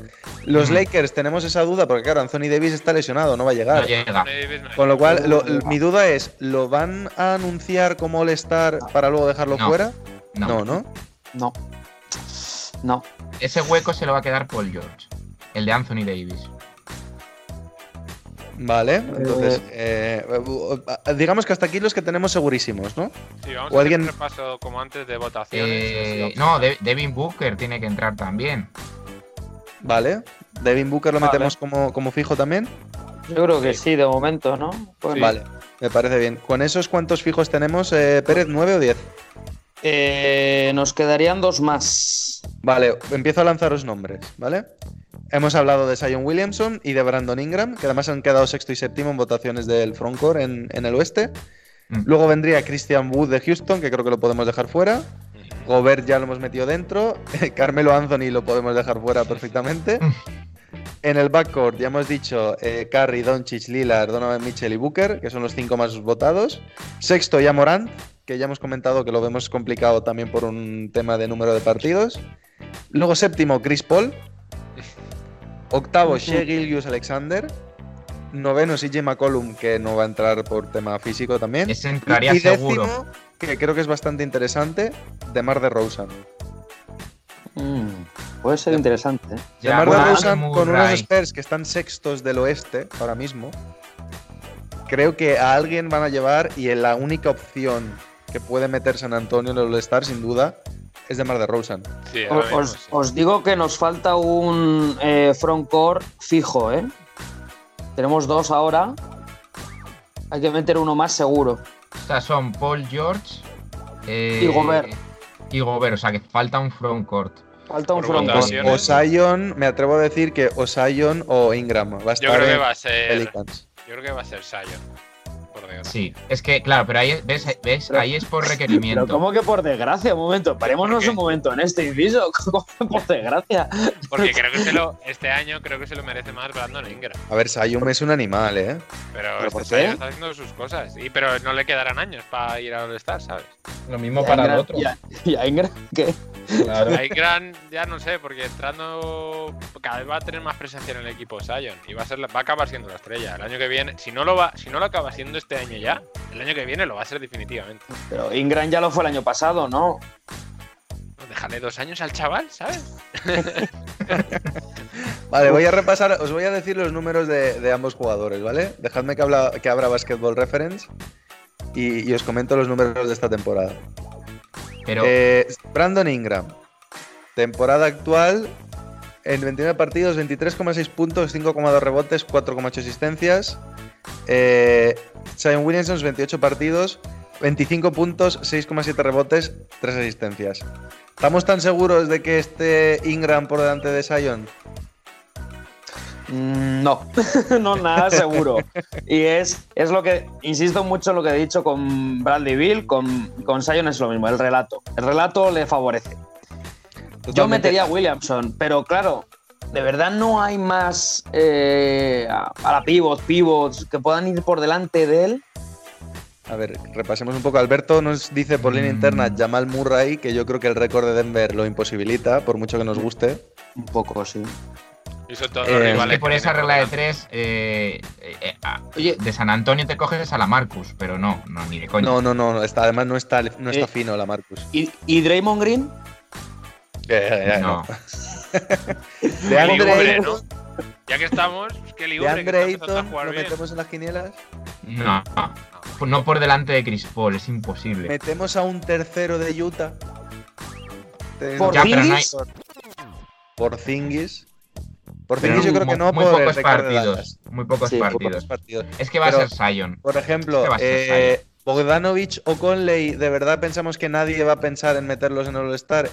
Los Mm. Lakers tenemos esa duda porque, claro, Anthony Davis está lesionado, no va a llegar. No llega. No Con lo cual, lo- mi duda es, ¿lo van a anunciar como All-Star para luego dejarlo No. fuera? No. No, ¿no? No. No. Ese hueco se lo va a quedar Paul George. El de Anthony Davis. Vale, entonces, eh, eh, digamos que hasta aquí los que tenemos segurísimos, ¿no? Sí, vamos O a alguien- hacer un repaso como antes de votaciones. Eh, no, De- Devin Booker tiene que entrar también. Vale. Devin Booker lo Vale. metemos como, como fijo también. Yo creo que sí, de momento, ¿no? Pues- Vale, me parece bien. ¿Con esos cuántos fijos tenemos, eh, Pérez? ¿9 o 10? Eh, nos quedarían dos más. Vale, empiezo a lanzaros nombres, ¿vale? Hemos hablado de Zion Williamson y de Brandon Ingram, que además han quedado sexto y séptimo en votaciones del frontcourt en, en el oeste. Mm. Luego vendría Christian Wood de Houston, que creo que lo podemos dejar fuera. Gobert ya lo hemos metido dentro. Carmelo Anthony lo podemos dejar fuera perfectamente. En el backcourt ya hemos dicho eh, Curry, Doncic, Lillard, Donovan Mitchell y Booker, que son los cinco más votados. Sexto ya Morant, que ya hemos comentado que lo vemos complicado también por un tema de número de partidos. Luego séptimo Chris Paul. Octavo Shea Gilgius Alexander. Noveno CJ McCollum, que no va a entrar por tema físico también. Ese entraría y décimo, seguro. que creo que es bastante interesante, DeMar DeRozan. Mm, puede ser interesante. ¿eh? DeMar DeRozan Murray. con unos Spurs que están sextos del oeste ahora mismo. Creo que a alguien van a llevar y la única opción que puede meter San Antonio en el All-Star, sin duda, es. Sí, O- ahora mismo Os, sí. os digo que nos falta un eh, frontcourt fijo, ¿eh? Tenemos dos ahora. Hay que meter uno más seguro. O sea, son Paul George eh, Y Gobert. Y Gobert, o sea que falta un frontcourt. Falta un frontcourt. O. Zion, me atrevo a decir que o Zion o Ingram. Va a estar Yo creo que va a ser. Pelicans. Yo creo que va a ser Sion. Por desgracia. Sí, es que, claro, pero ahí, ¿ves? ¿Ves? ahí es por Pero requerimiento. ¿cómo que por desgracia? Un momento, parémonos un momento en este inciso. ¿Cómo que por desgracia? Porque creo que se lo, este año creo que se lo merece más Brandon Ingram. A ver, Zion es un animal, ¿eh? Pero, ¿Pero este por qué? está haciendo sus cosas. Y, pero no le quedarán años para ir a donde está, ¿sabes? Lo mismo ¿Y a Ingram- ¿Y a- y a Ingram qué? Claro. A Ingram ya no sé, porque entrando cada vez va a tener más presencia en el equipo Sion y va a ser la- va a acabar siendo la estrella. El año que viene, si no lo va, si no lo acaba siendo este año ya, el año que viene lo va a ser definitivamente. Pero Ingram ya lo fue el año pasado, ¿no? Déjale dos años al chaval, ¿sabes? Vale, voy a repasar, os voy a decir los números de, de ambos jugadores, ¿vale? Dejadme que, habla- que abra Basketball Reference y, y os comento los números de esta temporada. Pero Eh, Brandon Ingram, temporada actual, en 29 partidos, 23,6 puntos, 5,2 rebotes, 4,8 asistencias. Eh, Zion Williamson, 28 partidos, 25 puntos, 6,7 rebotes, 3 asistencias. ¿Estamos tan seguros de que esté Ingram por delante de Zion? Mm, No, no, nada seguro. Y es, es lo que, insisto mucho en lo que he dicho con Bradley Bill, con, con Sion es lo mismo, el relato. El relato le favorece. Yo metería a Williamson, pero claro, de verdad no hay más eh, a, a la pivot, pivots que puedan ir por delante de él. A ver, repasemos un poco. Alberto nos dice por línea Mm. interna Jamal Murray, que yo creo que el récord de Denver lo imposibilita, por mucho que nos guste. Un poco, sí. Y son todos Eh, los que por esa regla de tres, eh, eh, eh, ah, Oye, de San Antonio te coges a la Marcus, pero no, no, ni de coña. No, no, no, no, está, además no está, no está Eh, fino la Marcus. ¿y, y Draymond Green? No. De Andre- ¿no? Ya que estamos, pues Kelly ¿De Oubre, que Andre Ayton lo bien. metemos en las quinielas? No, no, no por delante de Chris Paul, es imposible. ¿Metemos a un tercero de Utah? ¿Por Ya, pero no hay- Zingis? Por Zingis. Por Zingis yo creo que no muy por pocos de partidos. Muy pocos Sí, Pocos partidos. Es que va Pero- a ser Zion. Por ejemplo, ser eh, Bogdanovich o Conley, ¿de verdad pensamos que nadie va a pensar en meterlos en All-Star?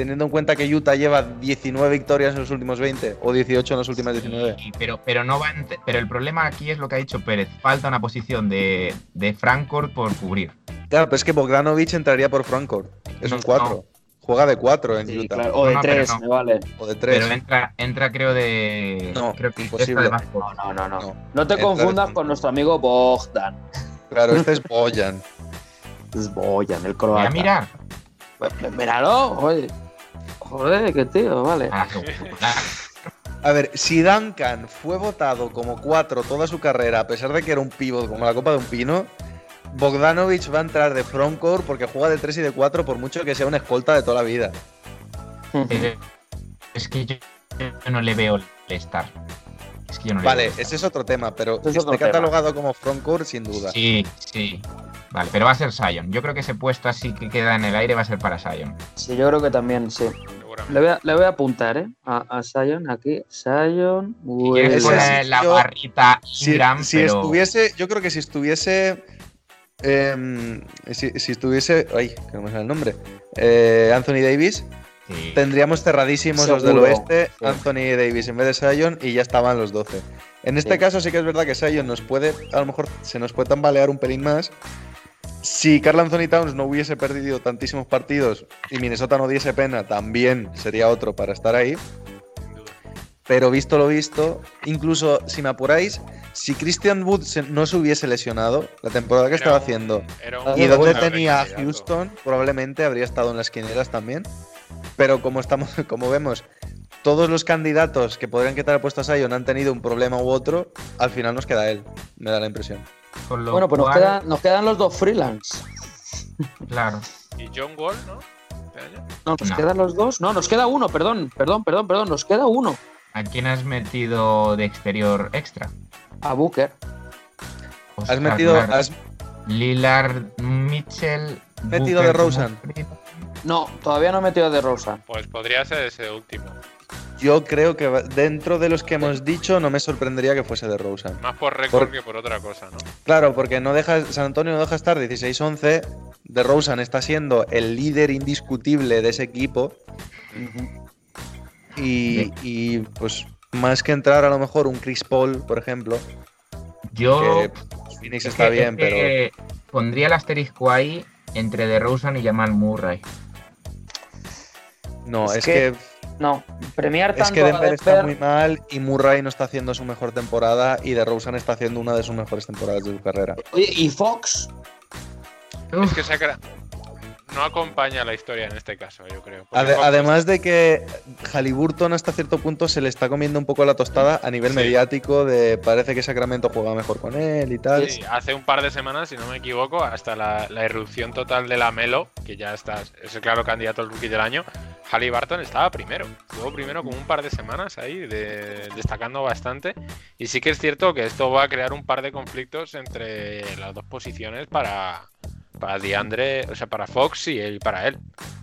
Teniendo en cuenta que Utah lleva 19 victorias en los últimos 20 o 18 en las últimas 19. Y- pero, pero no va pero el problema aquí es lo que ha dicho Pérez. Falta una posición de, de Frankfurt por cubrir. Claro, pero es que Bogdanovich entraría por Frontcourt. Es No, un 4. Juega de 4 en Sí, Utah. claro, O de No, pero tres, no. me vale. O de 3. Pero entra, entra creo de. No, creo que imposible. de. No, no, no, no. Te Entra confundas de- con nuestro amigo Bogdan. Claro, este es Boyan. Es Boyan, el croata. a mirar. Pues, Míralo, oye. Joder, qué tío, vale. a la jugular. A ver, si Duncan fue votado como 4 toda su carrera, a pesar de que era un pívot como la copa de un pino, Bogdanovich va a entrar de frontcourt porque juega de 3 y de 4 por mucho que sea una escolta de toda la vida. Eh, Es que yo, no le veo el estar. Es que yo no le Vale, veo el ese es otro tema, pero es tema. catalogado como frontcourt sin duda. Sí, sí. Vale, pero va a ser Sion. Yo creo que ese puesto así que queda en el aire va a ser para Sion. Sí, yo creo que también, sí. Seguramente. Le voy a, le voy a apuntar, ¿eh? A, a Sion aquí. Sion. Sí, la yo- barrita Si, Ingram, si pero estuviese, yo creo que si estuviese. em, si, si estuviese. Ay, que no me sale el nombre. eh, Anthony Davis, sí. tendríamos cerradísimos los del oeste, sí. Anthony Davis en vez de Sion y ya estaban los 12. En este Sí. caso sí que es verdad que Sion nos puede, a lo mejor se nos puede tambalear un pelín más. Si Carl Anthony Towns no hubiese perdido tantísimos partidos y Minnesota no diese pena, también sería otro para estar ahí. Pero visto lo visto, incluso si me apuráis, si Christian Wood no se hubiese lesionado, la temporada que Era estaba un- haciendo, y donde tenía a. Houston, probablemente habría estado en las quinielas también. Pero como estamos, como vemos, todos los candidatos que podrían quitar el puesto a Sion han tenido un problema u otro, al final nos queda él, me da la impresión. Con lo Bueno, pues nos, cual, queda- nos quedan los dos freelance. Claro. Y John Wall, ¿no? No, nos No. quedan los dos. No, nos queda uno, perdón, perdón, perdón, perdón. Nos queda uno. ¿A quién has metido de exterior extra? A Booker. Has metido, Lillard, has Lillard, Mitchell. metido Booker de Rosen. No, todavía no he metido de Rosa. Pues podría ser ese último. Yo creo que dentro de los que hemos dicho, no me sorprendería que fuese de Rosen. Más por récord Por- que por otra cosa, ¿no? Claro, porque no deja, San Antonio no deja estar 16-11. De Rosen está siendo el líder indiscutible de ese equipo. Y, y, pues más que entrar a lo mejor un Chris Paul, por ejemplo, Yo. que pues, Phoenix es está que- bien, es pero que Pondría el asterisco ahí entre DeRozan y Jamal Murray. no, es es, que- que, No, premiar es tanto que a Denver está muy mal y Murray no está haciendo su mejor temporada y DeRozan está haciendo una de sus mejores temporadas de su carrera. Oye, ¿y Fox? Es que Sacra no acompaña la historia en este caso, yo creo. Porque Ade- Fox- además de que Halliburton hasta cierto punto se le está comiendo un poco la tostada a nivel Sí. mediático de parece que Sacramento juega mejor con él y tal. Sí, hace un par de semanas, si no me equivoco, hasta la, la irrupción total de la Melo, que ya está, es el claro candidato al rookie del año, Halliburton estaba primero. Estuvo primero como un par de semanas ahí, de- destacando bastante. Y sí que es cierto que esto va a crear un par de conflictos entre las dos posiciones para, para DeAndre, o sea, para Fox y, y para él.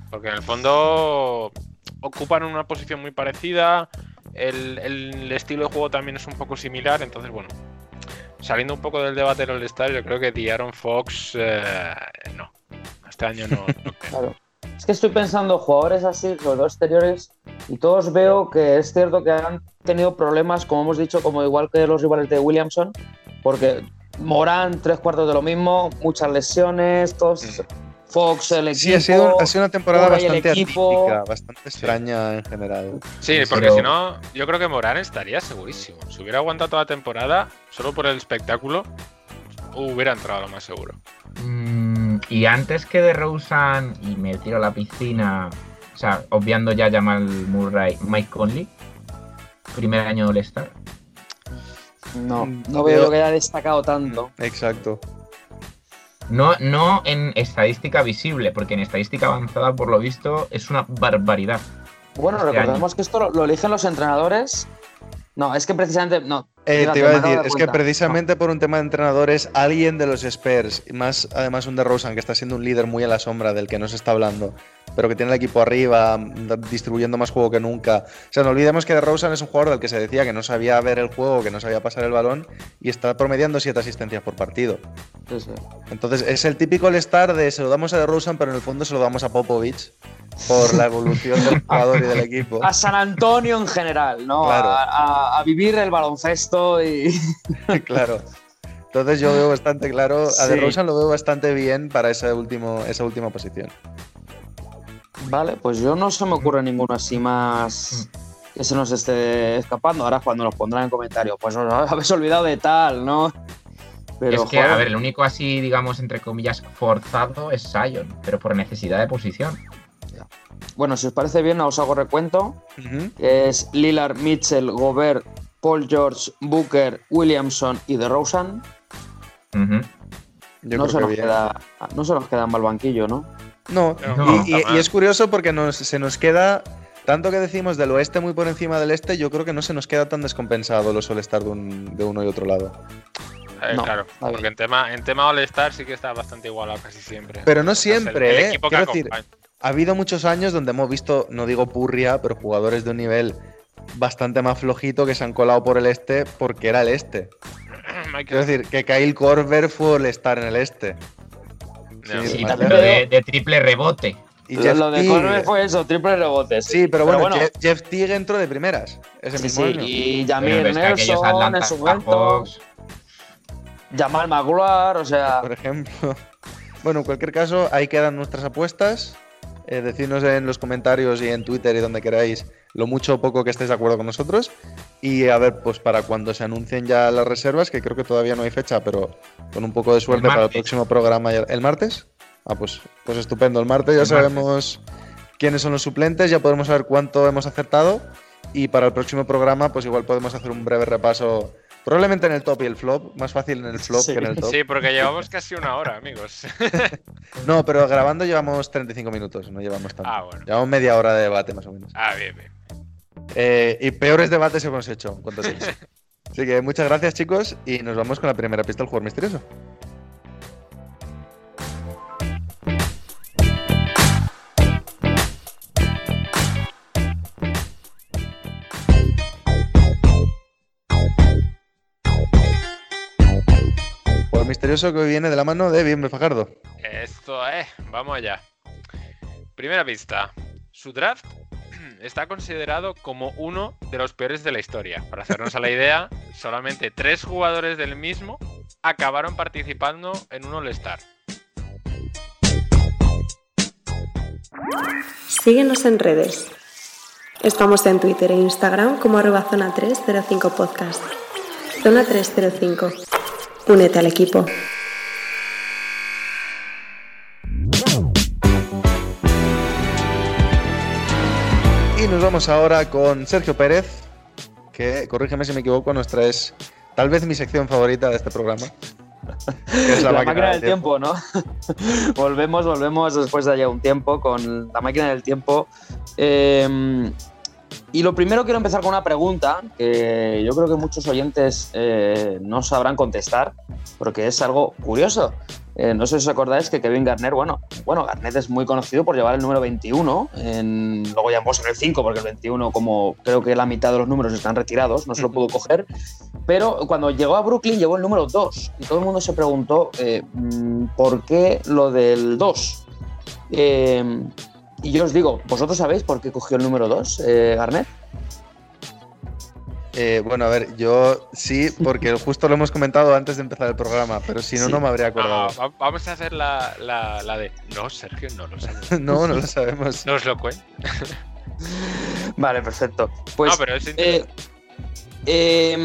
Porque en el fondo ocupan una posición muy parecida. El, estilo de juego también es un poco similar. Entonces, bueno, saliendo un poco del debate del All-Star, yo creo que Diaron Fox eh, no. Este año no. no. Claro. Es que estoy pensando jugadores así, sobre todo exteriores, y todos veo que es cierto que han tenido problemas, como hemos dicho, como igual que los rivales de Williamson, porque Morán, tres cuartos de lo mismo, muchas lesiones, todos, Fox, el equipo. Sí, ha sido, ha sido una temporada bastante atípica, bastante extraña en general. Sí, porque Pero- si no, yo creo que Morán estaría segurísimo. Si hubiera aguantado toda la temporada, solo por el espectáculo, hubiera entrado lo más seguro. Mm, y antes que DeRozan y me tiro a la piscina, o sea, obviando ya Jamal Murray, Mike Conley, primer año de All-Star. No, Mm, no veo que haya destacado tanto. Exacto. No, no en estadística visible, porque en estadística avanzada, por lo visto, es una barbaridad. Bueno, Este recordemos que esto lo, lo eligen los entrenadores No, es que precisamente. No. Eh, te iba a de decir, es que precisamente por un tema de entrenadores, alguien de los Spurs, y más además un de Rosen, que está siendo un líder muy a la sombra del que no se está hablando, pero que tiene el equipo arriba, mm, distribuyendo más juego que nunca. O sea, no olvidemos que de Rosen es un jugador del que se decía que no sabía ver el juego, que no sabía pasar el balón, y está promediando siete asistencias por partido. Sí, sí. Entonces, es el típico All-Star de se lo damos a DeRozan, pero en el fondo se lo damos a Popovich por la evolución del jugador y del equipo. A San Antonio en general, ¿no? Claro. A, a- a vivir el baloncesto y. claro. Entonces yo veo bastante claro, a Sí. DeRozan lo veo bastante bien para ese último, esa última posición. Vale, pues yo no se me ocurre ninguno así más que se nos esté escapando. Ahora cuando nos pondrán en comentarios, pues os habéis olvidado de tal, ¿no? Pero, es que, joder, a ver, el único así, digamos, entre comillas, forzado es Sion, pero por necesidad de posición. bueno, si os parece bien, os hago recuento. Es Lillard, Mitchell, Gobert, Paul George, Booker, Williamson y DeRozan. Yo No se, nos queda, no se nos queda mal banquillo, ¿no? No, No, y, es curioso porque nos, se nos queda, tanto que decimos del oeste muy por encima del este, yo creo que no se nos queda tan descompensado los All-Star de, un- de uno y otro lado. Eh, No, claro, porque en tema, en tema All-Star sí que está bastante igualado casi siempre. Pero no Es el- siempre, el ¿eh? equipo que Quiero decir. Ha habido muchos años donde hemos visto, no digo purria, pero jugadores de un nivel bastante más flojito que se han colado por el este porque era el este. Quiero decir, que Kyle Korver fue el estar en el este. No, Sí, Sí, vale. pero de, de triple rebote. Y Lo, Jeff lo de Corver fue eso, triple rebotes. Sí, pero bueno, Jeff, Jeff Teague entró de primeras ese sí, mismo sí, año. y Jamir Nelson Atlanta en su momento, Jamal Magloire, o sea, por ejemplo. Bueno, en cualquier caso, ahí quedan nuestras apuestas. Eh, decidnos en los comentarios y en Twitter y donde queráis lo mucho o poco que estéis de acuerdo con nosotros. Y a ver, pues para cuando se anuncien ya las reservas, que creo que todavía no hay fecha, pero con un poco de suerte para el próximo programa. ¿El martes? Ah, pues, pues estupendo. El martes ya El sabemos quiénes son los suplentes, ya podremos saber cuánto hemos acertado. Y para el próximo programa, pues igual podemos hacer un breve repaso. Probablemente en el top y el flop. Más fácil en el flop Sí. que en el top. Sí, porque llevamos casi una hora, amigos. No, pero grabando llevamos 35 minutos, no llevamos tanto. Ah, bueno. Llevamos media hora de debate más o menos. Ah, bien, bien. Eh, y peores debates hemos hecho en cuanto tiempo. Así que muchas gracias chicos y nos vamos con la primera pista del jugador misterioso. Misterioso que hoy viene de la mano de Bienve Fajardo. Esto es, vamos allá. Primera pista. Su draft está considerado como uno de los peores de la historia. Para hacernos a la idea, solamente tres jugadores del mismo acabaron participando en un All-Star. Síguenos en redes. Estamos en Twitter e Instagram como arroba zona 305 podcast. Zona 305. Únete al equipo. Y nos vamos ahora con Sergio Pérez, que, corrígeme si me equivoco, nuestra es tal vez mi sección favorita de este programa. es la, máquina del tiempo, ¿no? volvemos, volvemos después de ya un tiempo con la máquina del tiempo. Eh, y lo primero quiero empezar con una pregunta que yo creo que muchos oyentes eh, no sabrán contestar, porque es algo curioso. Eh, no sé si os acordáis que Kevin Garnett, bueno, bueno, Garnett es muy conocido por llevar el número 21, en, luego ya en el 5, porque el 21, como creo que la mitad de los números están retirados, no se lo pudo coger, pero cuando llegó a Brooklyn llevó el número 2 y todo el mundo se preguntó eh, mm, por qué lo del 2. Eh, y yo os digo, ¿vosotros sabéis por qué cogió el número 2, eh, Garnett? Eh, bueno, a ver, yo sí, porque justo lo hemos comentado antes de empezar el programa, pero si no, Sí. no me habría Ah, acordado. va- vamos a hacer la, la- la de. No, Sergio, no lo sabes. No, no lo sabemos. No os lo cuento. Vale, perfecto. Pues no, pero es eh, eh,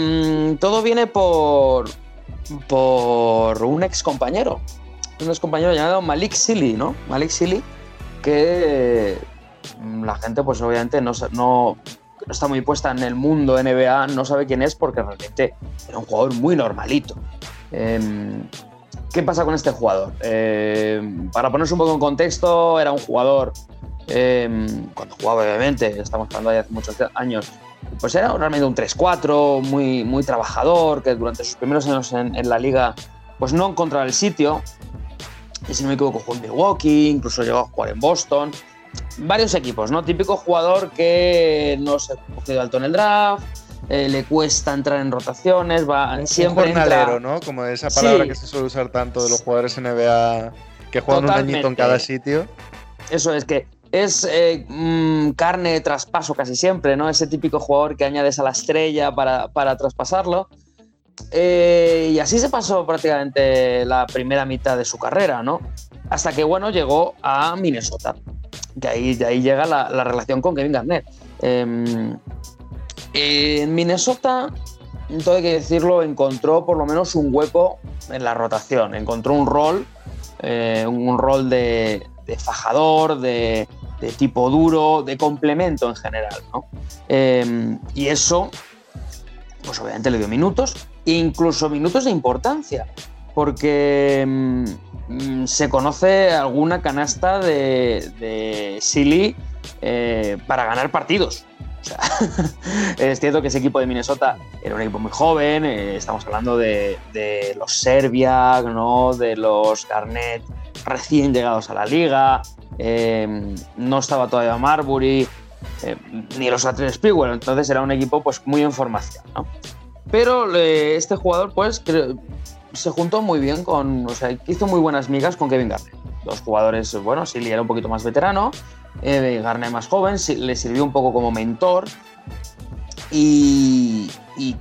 mm, todo viene por, por un ex compañero. Un ex compañero llamado Malik Silly, ¿no? Malik Silly, que mm, la gente, pues obviamente, no, no, no está muy puesta en el mundo NBA, no sabe quién es porque realmente era un jugador muy normalito. Em, ¿Qué pasa con este jugador? Em, para ponerse un poco en contexto, era un jugador em, cuando jugaba obviamente, estamos hablando de hace muchos años, pues era realmente un 3-4, muy, muy trabajador, que durante sus primeros años en, en la liga pues no encontraba el sitio. Si no me equivoco, jugó en Milwaukee, incluso llegó a jugar en Boston. Varios equipos, ¿no? Típico jugador que no se ha cogido alto en el draft, eh, le cuesta entrar en rotaciones, va siempre un jornalero, ¿no? Como esa palabra que se suele usar tanto de los jugadores NBA que juegan un añito en cada sitio. Eso es que es eh, mm, carne de traspaso casi siempre, ¿no? Ese típico jugador que añades a la estrella para, para traspasarlo. Eh, y así se pasó prácticamente la primera mitad de su carrera, ¿no? Hasta que, bueno, llegó a Minnesota. Que ahí, de ahí llega la, la relación con Kevin Garnett. Eh, en Minnesota, todo hay que decirlo, encontró por lo menos un hueco en la rotación. Encontró un rol, eh, un rol de, de fajador, de, de, tipo duro, de complemento en general, ¿no? Eh, y eso, pues obviamente le dio minutos, incluso minutos de importancia, porque mmm, se conoce alguna canasta de, de Silly eh, para ganar partidos. Es cierto que ese equipo de Minnesota era un equipo muy joven, eh, estamos hablando de, los Serbia, ¿no? de los Garnett recién llegados a la liga, eh, no estaba todavía Marbury, ni los Atlas Sprewell, entonces era un equipo pues, muy en formación. ¿no? Pero eh, este jugador pues se juntó muy bien con, o sea, hizo muy buenas migas con Kevin Garnett. Dos jugadores, bueno, Silly era un poquito más veterano, eh, Garnett más joven, le sirvió un poco como mentor y,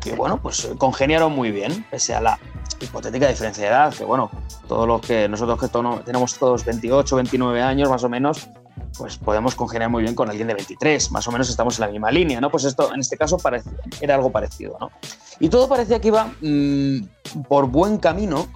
que, bueno, pues congeniaron muy bien, pese a la hipotética diferencia de edad, que, bueno, todos los que nosotros que tenemos todos 28, 29 años más o menos, pues podemos congeniar muy bien con alguien de 23, más o menos estamos en la misma línea, ¿no? Pues esto en este caso era algo parecido, ¿no? Y todo parecía que iba mmm, por buen camino,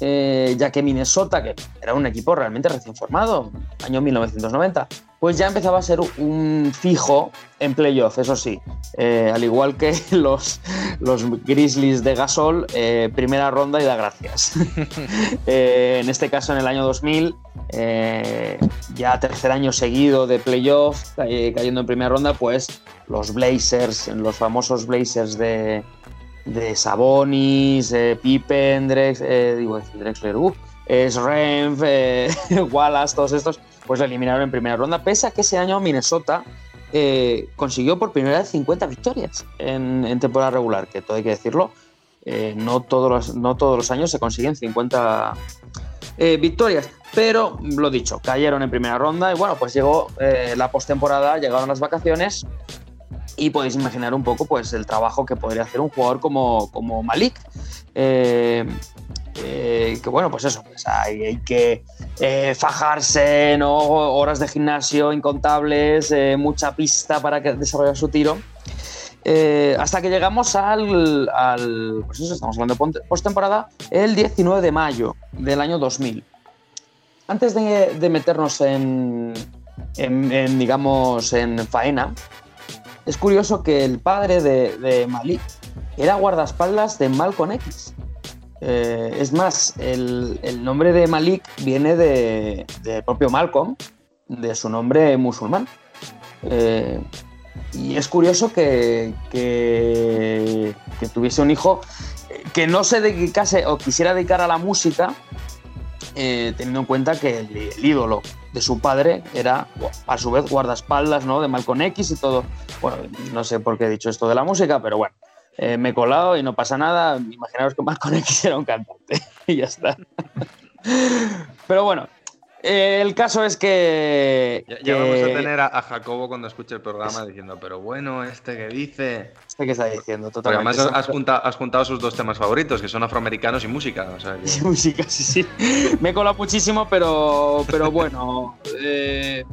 eh, ya que Minnesota, que era un equipo realmente recién formado, año 1990, pues ya empezaba a ser un fijo en playoff, eso sí, eh, al igual que los, los Grizzlies de Gasol, eh, primera ronda y da gracias. eh, en este caso, en el año 2000, eh, ya tercer año seguido de playoff, cayendo en primera ronda, pues los Blazers, los famosos Blazers de, de Sabonis, Pippen, Drex, eh, digo, Drexler, uh, Srenf, eh, Wallace, todos estos, pues lo eliminaron en primera ronda, pese a que ese año Minnesota eh, consiguió por primera vez 50 victorias en, temporada regular, que todo hay que decirlo, eh, no, todos no todos los años se consiguen 50 victorias, pero lo dicho, cayeron en primera ronda y bueno, pues llegó la postemporada, llegaron las vacaciones y podéis imaginar un poco pues, el trabajo que podría hacer un jugador como, como Malik. Eh, eh, que bueno, pues eso, pues hay, que eh, fajarse, ¿no? horas de gimnasio incontables, mucha pista para que desarrollar su tiro. hasta que llegamos al, al, pues eso, estamos hablando de postemporada, el 19 de mayo del año 2000. Antes de, meternos en, en, digamos, en faena, es curioso que el padre de, Malik era guardaespaldas de Malcolm X. Eh, es más, el, nombre de Malik viene de, de, propio Malcolm, de su nombre musulmán. Eh, y es curioso que, tuviese un hijo que no se dedicase o quisiera dedicar a la música, eh, teniendo en cuenta que el, ídolo de su padre era a su vez guardaespaldas ¿no? de Malcolm X y todo. Bueno, no sé por qué he dicho esto de la música, pero bueno, eh, me he colado y no pasa nada. Imaginaos que Malcolm X era un cantante y ya está. pero bueno, eh, el caso es que. Ya, ya vamos a tener a, a, Jacobo cuando escuche el programa diciendo, pero bueno, este que dice. Este que está diciendo, totalmente. Porque además has juntado, has juntado, sus dos temas favoritos, que son afroamericanos y música. O sea, que... y música, sí, sí. Me he colado muchísimo, pero, pero bueno, eh,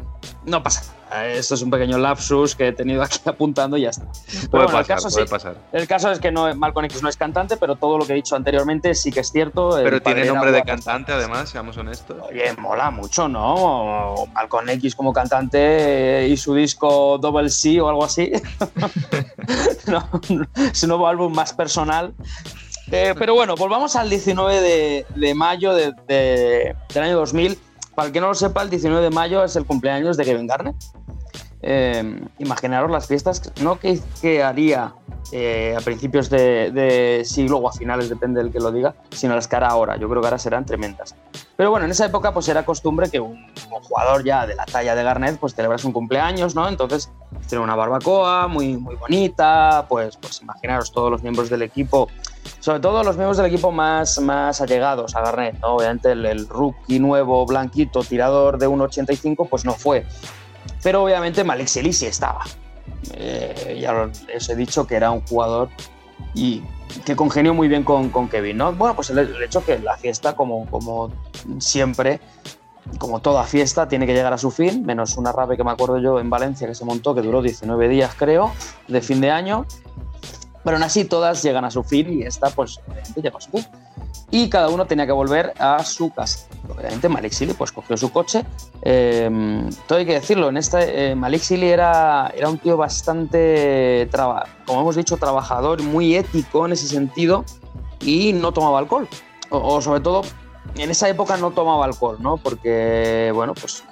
no pasa nada. Esto es un pequeño lapsus que he tenido aquí apuntando y ya está. Puede bueno, pasar, el caso, puede sí, pasar. El caso es que no, Malcolm X no es cantante, pero todo lo que he dicho anteriormente sí que es cierto. Pero tiene nombre de cantante, además, seamos honestos. Oye, mola mucho, ¿no? Malcolm X como cantante y su disco Double C o algo así. no, su nuevo álbum más personal. Eh, pero bueno, volvamos al 19 de, de mayo de, de, del año 2000 para el que no lo sepa, el 19 de mayo es el cumpleaños de Kevin Garnett. Eh, imaginaros las fiestas, no que, haría eh, a principios de, siglo o a finales, depende del que lo diga, sino las que hará ahora. Yo creo que ahora serán tremendas. Pero bueno, en esa época pues era costumbre que un, jugador ya de la talla de Garnett pues celebrase un cumpleaños, ¿no? Entonces tiene una barbacoa muy, muy bonita, pues, pues imaginaros todos los miembros del equipo, sobre todo los miembros del equipo más, más allegados a Garnett, ¿no? Obviamente el, el rookie nuevo, blanquito, tirador de 1,85 pues no fue. Pero obviamente Malik Sili sí estaba. Eh, ya os he dicho que era un jugador y que congenió muy bien con, con Kevin, ¿no? Bueno, pues el, el, hecho que la fiesta, como, como siempre, como toda fiesta, tiene que llegar a su fin, menos una rave que me acuerdo yo en Valencia que se montó, que duró 19 días, creo, de fin de año. Pero aún así todas llegan a su fin y esta, pues, llegó a su fin. Y cada uno tenía que volver a su casa. Obviamente Malik Sili pues cogió su coche. Eh, todo hay que decirlo, en este, eh, Malik Sili era, era un tío bastante, como hemos dicho, trabajador, muy ético en ese sentido y no tomaba alcohol. O, o sobre todo, en esa época no tomaba alcohol, ¿no? Porque, bueno, pues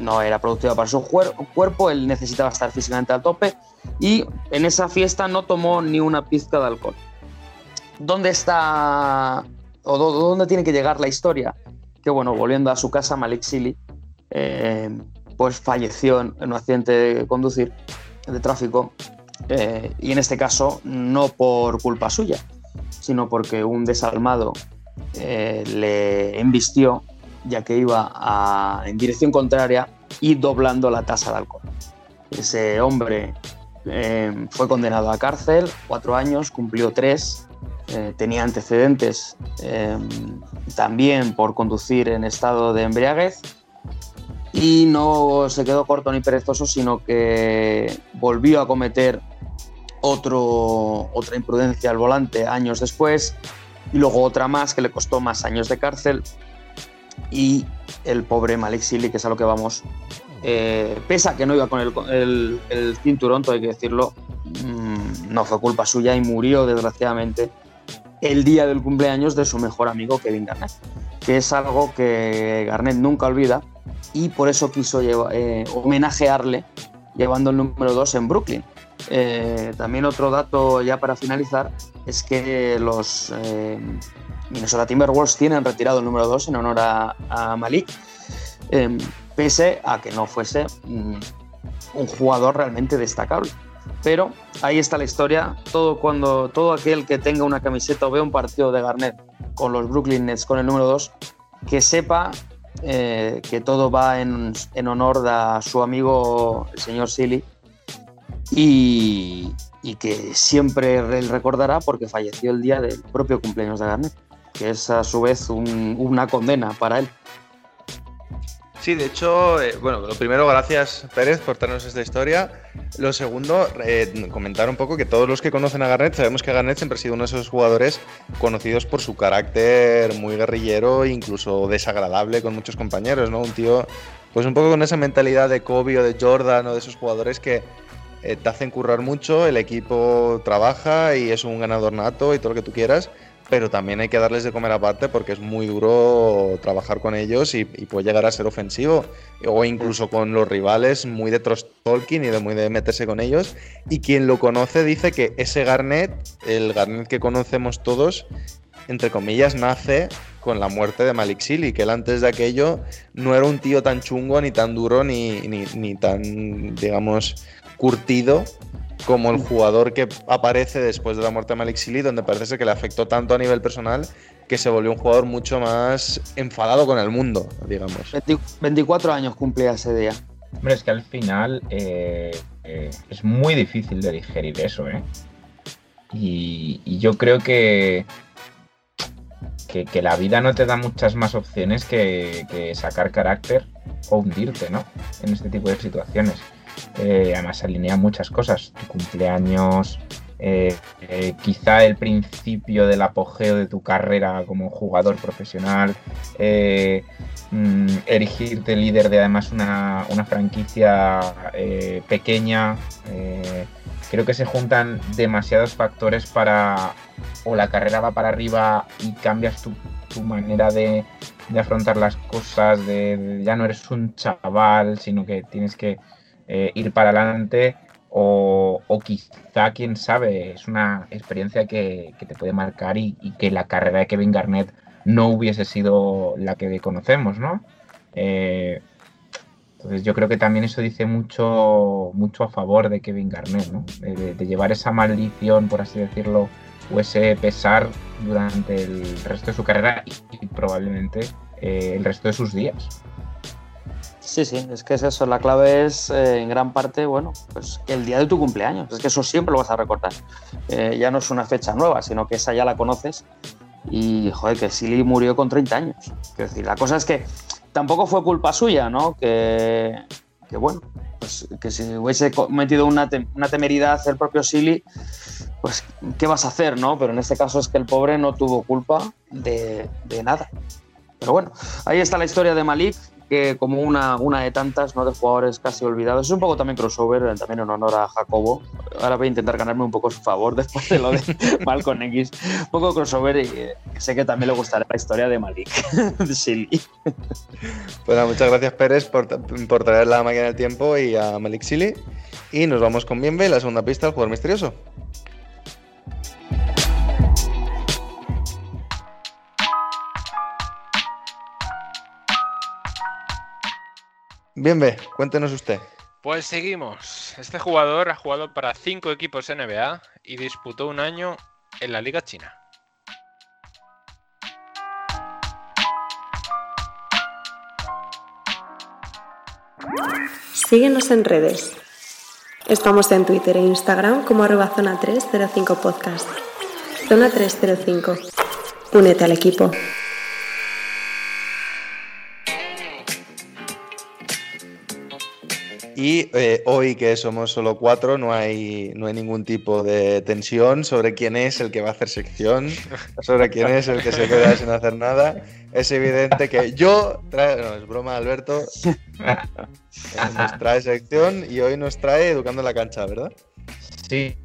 no era productiva para su cuerpo, él necesitaba estar físicamente al tope y en esa fiesta no tomó ni una pizca de alcohol. ¿Dónde está o dónde tiene que llegar la historia? Que bueno, volviendo a su casa, Malik Sili, eh, pues falleció en, un accidente de conducir, de tráfico, eh, y en este caso no por culpa suya, sino porque un desalmado eh, le embistió ya que iba a, en dirección contraria y doblando la tasa de alcohol. Ese hombre fue condenado a cárcel, cuatro años, cumplió tres, eh, tenía antecedentes eh, también por conducir en estado de embriaguez. Y no se quedó corto ni perezoso, sino que volvió a cometer otro, otra imprudencia al volante años después y luego otra más que le costó más años de cárcel. Y el pobre Malik Sili, que es a lo que vamos, eh, pese a que no iba con el, cinturón, hay que decirlo, mmm, no fue culpa suya y murió desgraciadamente el día del cumpleaños de su mejor amigo Kevin Garnett, que es algo que Garnett nunca olvida y por eso quiso eh, homenajearle llevando el número 2 en Brooklyn. Eh, también otro dato ya para finalizar es que los eh, Minnesota Timberwolves tienen retirado el número 2 en honor a, Malik, eh, pese a que no fuese mm, un jugador realmente destacable. Pero ahí está la historia. Todo, cuando, todo aquel que tenga una camiseta o vea un partido de Garnett con los Brooklyn Nets con el número 2, que sepa eh, que todo va en, en, honor a su amigo el señor Silly y, y, que siempre él recordará porque falleció el día del propio cumpleaños de Garnett, que es a su vez un, una condena para él. Sí, de hecho, eh, bueno, lo primero, gracias Pérez por darnos esta historia. Lo segundo, eh, comentar un poco que todos los que conocen a Garnett sabemos que Garnett siempre ha sido uno de esos jugadores conocidos por su carácter muy guerrillero e incluso desagradable con muchos compañeros, ¿no? Un tío, pues un poco con esa mentalidad de Kobe o de Jordan o de esos jugadores que eh, te hacen currar mucho, el equipo trabaja y es un ganador nato y todo lo que tú quieras pero también hay que darles de comer aparte porque es muy duro trabajar con ellos y, y, puede llegar a ser ofensivo. O incluso con los rivales, muy de trust talking y de muy de meterse con ellos. Y quien lo conoce dice que ese Garnet, el Garnet que conocemos todos, entre comillas, nace con la muerte de Malik Sili, que él antes de aquello no era un tío tan chungo, ni tan duro, ni, ni, ni tan, digamos, curtido como el jugador que aparece después de la muerte de Malik Sili, donde parece ser que le afectó tanto a nivel personal que se volvió un jugador mucho más enfadado con el mundo, digamos. 24 años cumplía ese día. Hombre, es que al final eh, eh, es muy difícil de digerir eso, ¿eh? Y, y yo creo que, que, que, la vida no te da muchas más opciones que, que sacar carácter o hundirte, ¿no? En este tipo de situaciones. Eh, además alinea muchas cosas, tu cumpleaños, eh, eh, quizá el principio del apogeo de tu carrera como jugador profesional, mm, erigirte líder de además una, una franquicia pequeña. creo que se juntan demasiados factores para o la carrera va para arriba y cambias tu su manera de, de afrontar las cosas, de- ya no eres un chaval, sino que tienes que eh, ir para adelante. O, o quizá, quién sabe, es una experiencia que, que te puede marcar y, que la carrera de Kevin Garnett no hubiese sido la que conocemos, ¿no? Eh, entonces yo creo que también eso dice mucho, mucho a favor de Kevin Garnett, ¿no? De, llevar esa maldición, por así decirlo, o ese pesar durante el resto de su carrera y, y probablemente eh, el resto de sus días. Sí, sí, es que es eso. La clave es, eh, en gran parte, bueno, pues el día de tu cumpleaños. Es que eso siempre lo vas a recordar. Eh, ya no es una fecha nueva, sino que esa ya la conoces. Y, joder, que Silly murió con 30 años. Quiero decir, la cosa es que tampoco fue culpa suya, ¿no? Que, que bueno, pues que si hubiese cometido una, una temeridad el propio Silly, pues, ¿qué vas a hacer, no? Pero en este caso es que el pobre no tuvo culpa de, de nada. Pero bueno, ahí está la historia de Malik, que como una, una de tantas, ¿no? De jugadores casi olvidados. Es un poco también crossover, eh, también en honor a Jacobo. Ahora voy a intentar ganarme un poco su favor después de lo de Malcolm X. Un poco crossover y eh, sé que también le gustará la historia de Malik. de Silly. Bueno, muchas gracias Pérez por, por traer la máquina del tiempo y a Malik Silly. Y nos vamos con Bienve, la segunda pista, el jugador misterioso. Bienve, cuéntenos usted. Pues seguimos. Este jugador ha jugado para cinco equipos NBA y disputó un año en la Liga China. Síguenos en redes. Estamos en Twitter e Instagram como arroba zona 305 podcast. Zona 305. Únete al equipo. Y eh, hoy que somos solo cuatro, no hay, no hay ningún tipo de tensión sobre quién es el que va a hacer sección, sobre quién es el que se queda sin hacer nada. Es evidente que yo traigo, no, es broma Alberto, eh, nos trae sección y hoy nos trae Educando la Cancha, ¿verdad? Sí,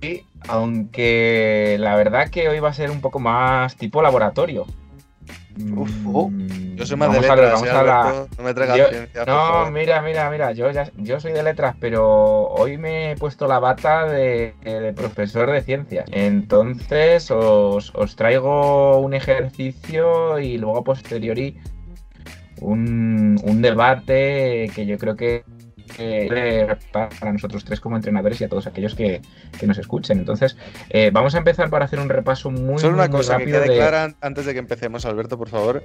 aunque la verdad que hoy va a ser un poco más tipo laboratorio. Uf, oh, Mm, Yo soy más de vamos a- letras, vamos ¿eh, a la-? No me traigas Yo- ciencia, No, favor. mira, mira, mira, yo, ya, yo soy de letras, pero hoy me he puesto la bata de, de profesor de ciencias. Entonces os, os traigo un ejercicio y luego a posteriori un, un debate que yo creo que eh, para nosotros tres como entrenadores y a todos aquellos que, que nos escuchen. Entonces, eh, vamos a empezar para hacer un repaso muy, Solo una muy, cosa que rápido quede de- clara an- antes de que empecemos, Alberto, por favor.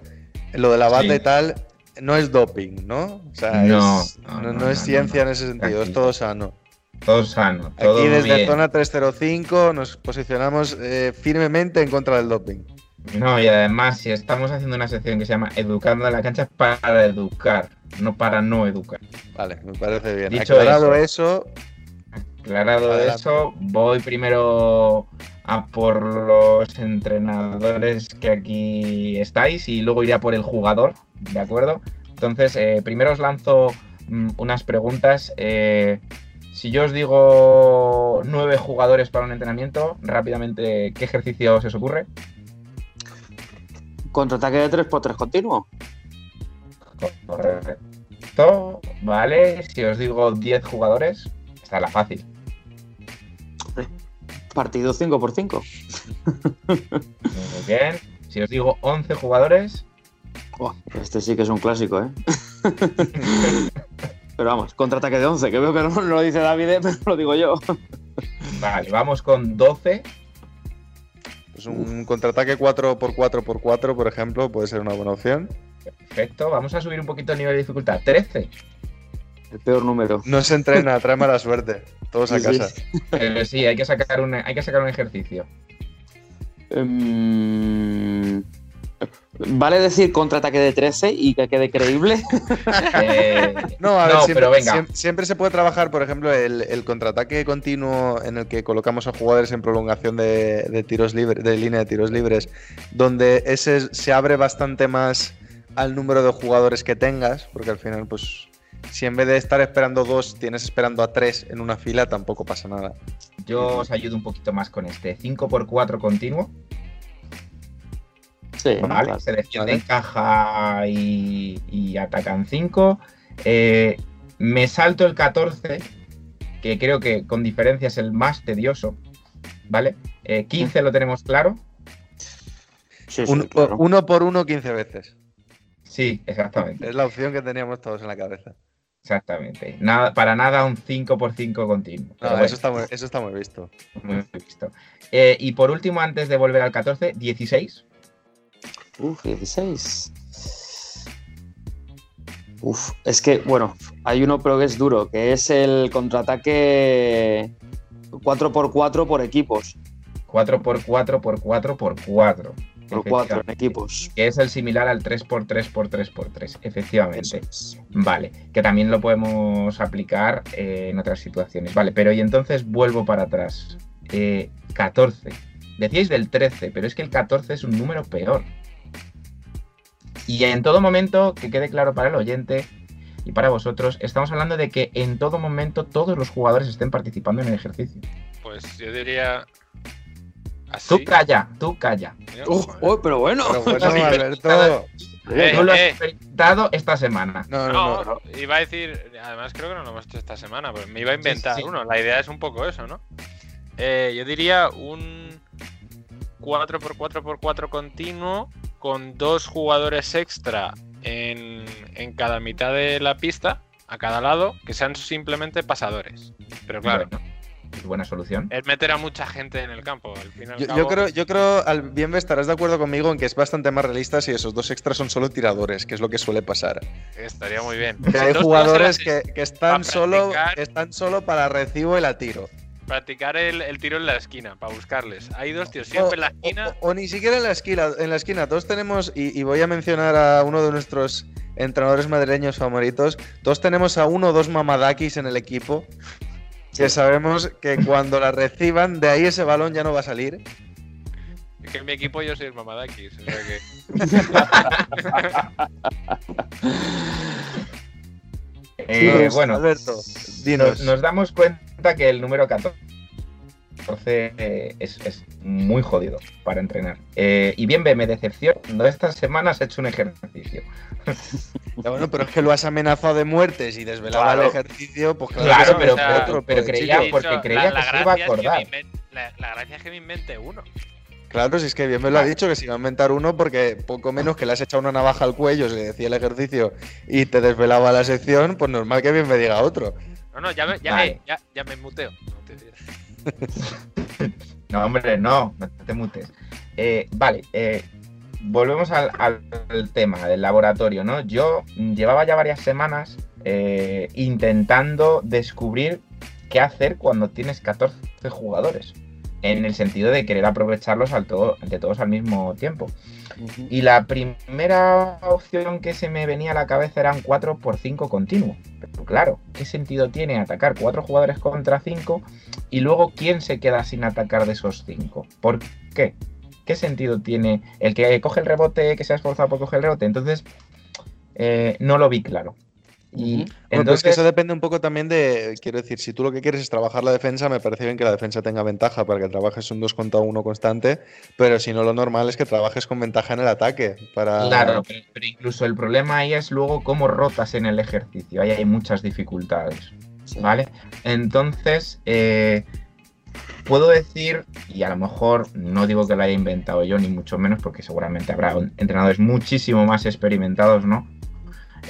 Lo de la bata Sí. y tal no es doping, ¿no? O sea, No, es- no, no, no, no no, es ciencia no. en ese sentido, es todo sano. todo sano. Todo Aquí desde bien. zona 305 nos posicionamos eh, firmemente en contra del doping. No, y además, si estamos haciendo una sección que se llama Educando en la cancha, para educar, no para no educar. Vale, me parece bien. Dicho Aclarado eso, Aclarado Adelante. eso, voy primero a por los entrenadores que aquí estáis y luego iré a por el jugador, ¿de acuerdo? Entonces, eh, primero os lanzo mm, unas preguntas. eh, si yo os digo nueve jugadores para un entrenamiento, rápidamente, ¿qué ejercicio se os ocurre? Contraataque de 3x3 continuo. Correcto, ¿vale? Si os digo 10 jugadores, está la fácil. Partido 5x5. Muy bien. Si os digo 11 jugadores, este sí que es un clásico, ¿eh? pero vamos, contraataque de 11, que veo que no, no lo dice David, pero lo digo yo. vale, vamos con 12. pues un contraataque 4x4x4, por ejemplo, puede ser una buena opción. Perfecto, vamos a subir un poquito el nivel de dificultad. 13. El peor número. No se entrena, trae mala suerte. Todos a Sí, sí. casa. Pero sí, hay que sacar un, hay que sacar un ejercicio. Em, ¿Vale decir contraataque de 13 y que quede creíble? Eh, No, a ver, No, siempre, pero venga. siem- siempre se puede trabajar, por ejemplo, el, el contraataque continuo en el que colocamos a jugadores en prolongación de, de tiros libres, de línea de tiros libres, donde ese se abre bastante más al número de jugadores que tengas, porque al final, pues, si en vez de estar esperando dos, tienes esperando a tres en una fila, tampoco pasa nada. yo os ayudo un poquito más con este. 5x4 continuo. Sí, ¿vale? claro. Se defiende Vale. en caja y, y atacan 5. me salto el 14, que creo que con diferencia es el más tedioso, ¿vale? Eh, 15 lo tenemos claro. Sí, sí, Un- claro. Uno por uno 15 veces. Sí, exactamente. Es la opción que teníamos todos en la cabeza. Exactamente. Nada, para nada un 5 por 5 continuo. No, bueno, eso, está muy, eso está muy visto. muy visto. Eh, y por último, antes de volver al 14, 16. Uf, 16. Uf, es que, bueno, hay uno pero que es duro, que es el contraataque 4x4 por equipos. 4 por 4 por 4 por 4. Por 4 en equipos. Que es el similar al 3 por 3 por 3 por 3, efectivamente. Es. Vale, que también lo podemos aplicar eh, en otras situaciones. Vale, pero y entonces vuelvo para atrás. Eh, 14. Decíais del 13, pero es que el 14 es un número peor. Y en todo momento, que quede claro para el oyente y para vosotros, estamos hablando de que en todo momento todos los jugadores estén participando en el ejercicio. Pues yo diría. Así. Tú calla, tú calla. Oh, pero bueno. Pero bueno, pero Alberto. cada- Eh, Tú lo has eh. experimentado esta semana. No, no, no. No, iba a decir, además creo que no lo hemos hecho esta semana, pues me iba a inventar sí. uno. La idea es un poco eso, ¿no? Eh, yo diría un 4x4x4 continuo con dos jugadores extra en, en cada mitad de la pista, a cada lado, que sean simplemente pasadores. Pero claro, Bueno, es buena solución. es meter a mucha gente en el campo. Al fin y al Yo, cabo, yo creo, yo creo, al bien estarás de acuerdo conmigo en que es bastante más realista si esos dos extras son solo tiradores, que es lo que suele pasar. estaría muy bien. Que hay jugadores que, que están, solo, que están solo para recibo y la tiro. Practicar el, el tiro en la esquina, para buscarles. Hay dos tíos siempre en la esquina. O, o ni siquiera en la esquina. En la esquina todos tenemos, y, y voy a mencionar a uno de nuestros entrenadores madrileños favoritos, todos tenemos a uno o dos mamadakis en el equipo. Que sabemos que cuando la reciban, de ahí ese balón ya no va a salir. Es que en mi equipo yo soy el mamadakis. O sea que. Eh, Dinos, bueno, Alberto, nos, dinos. nos damos cuenta que el número 14 eh, es, es muy jodido para entrenar. Eh, y bien, me decepciono. Esta semana has hecho un ejercicio. Ya, bueno, pero es que lo has amenazado de muertes y desvelaba Claro. el ejercicio, pues claro, pero- hace otro, pero pobre creía- porque creía que se iba a es acordar. la, la gracia es que me invente uno. Claro, si es que bien me lo ha dicho que se iba a inventar uno porque poco menos que le has echado una navaja al cuello, se le decía el ejercicio y te desvelaba la sección, pues normal que bien me diga otro. No, no, ya me, ya Vale. me, ya, ya me muteo. No te- No, hombre, no, no te mutes. Eh, vale, eh, volvemos al, tema del laboratorio, ¿no? Yo llevaba ya varias semanas eh, intentando descubrir qué hacer cuando tienes 14 jugadores. En el sentido de querer aprovecharlos al todo, de todos al mismo tiempo. Y la primera opción que se me venía a la cabeza era un 4 por 5 continuo. Pero claro, ¿qué sentido tiene atacar 4 jugadores contra 5 y luego quién se queda sin atacar de esos 5? ¿Por qué? ¿Qué sentido tiene el que coge el rebote, que se ha esforzado por coger el rebote? Entonces, eh, no lo vi claro. Y Bueno, pues es entonces, que eso depende un poco también de, quiero decir, si tú lo que quieres es trabajar la defensa, me parece bien que la defensa tenga ventaja para que trabajes un 2 contra 1 constante, pero si no lo normal es que trabajes con ventaja en el ataque. Para... Claro, pero, pero incluso el problema ahí es luego cómo rotas en el ejercicio. Ahí hay muchas dificultades. ¿Vale? Entonces, eh, puedo decir, y a lo mejor no digo que lo haya inventado yo, ni mucho menos, porque seguramente habrá entrenadores muchísimo más experimentados, ¿no?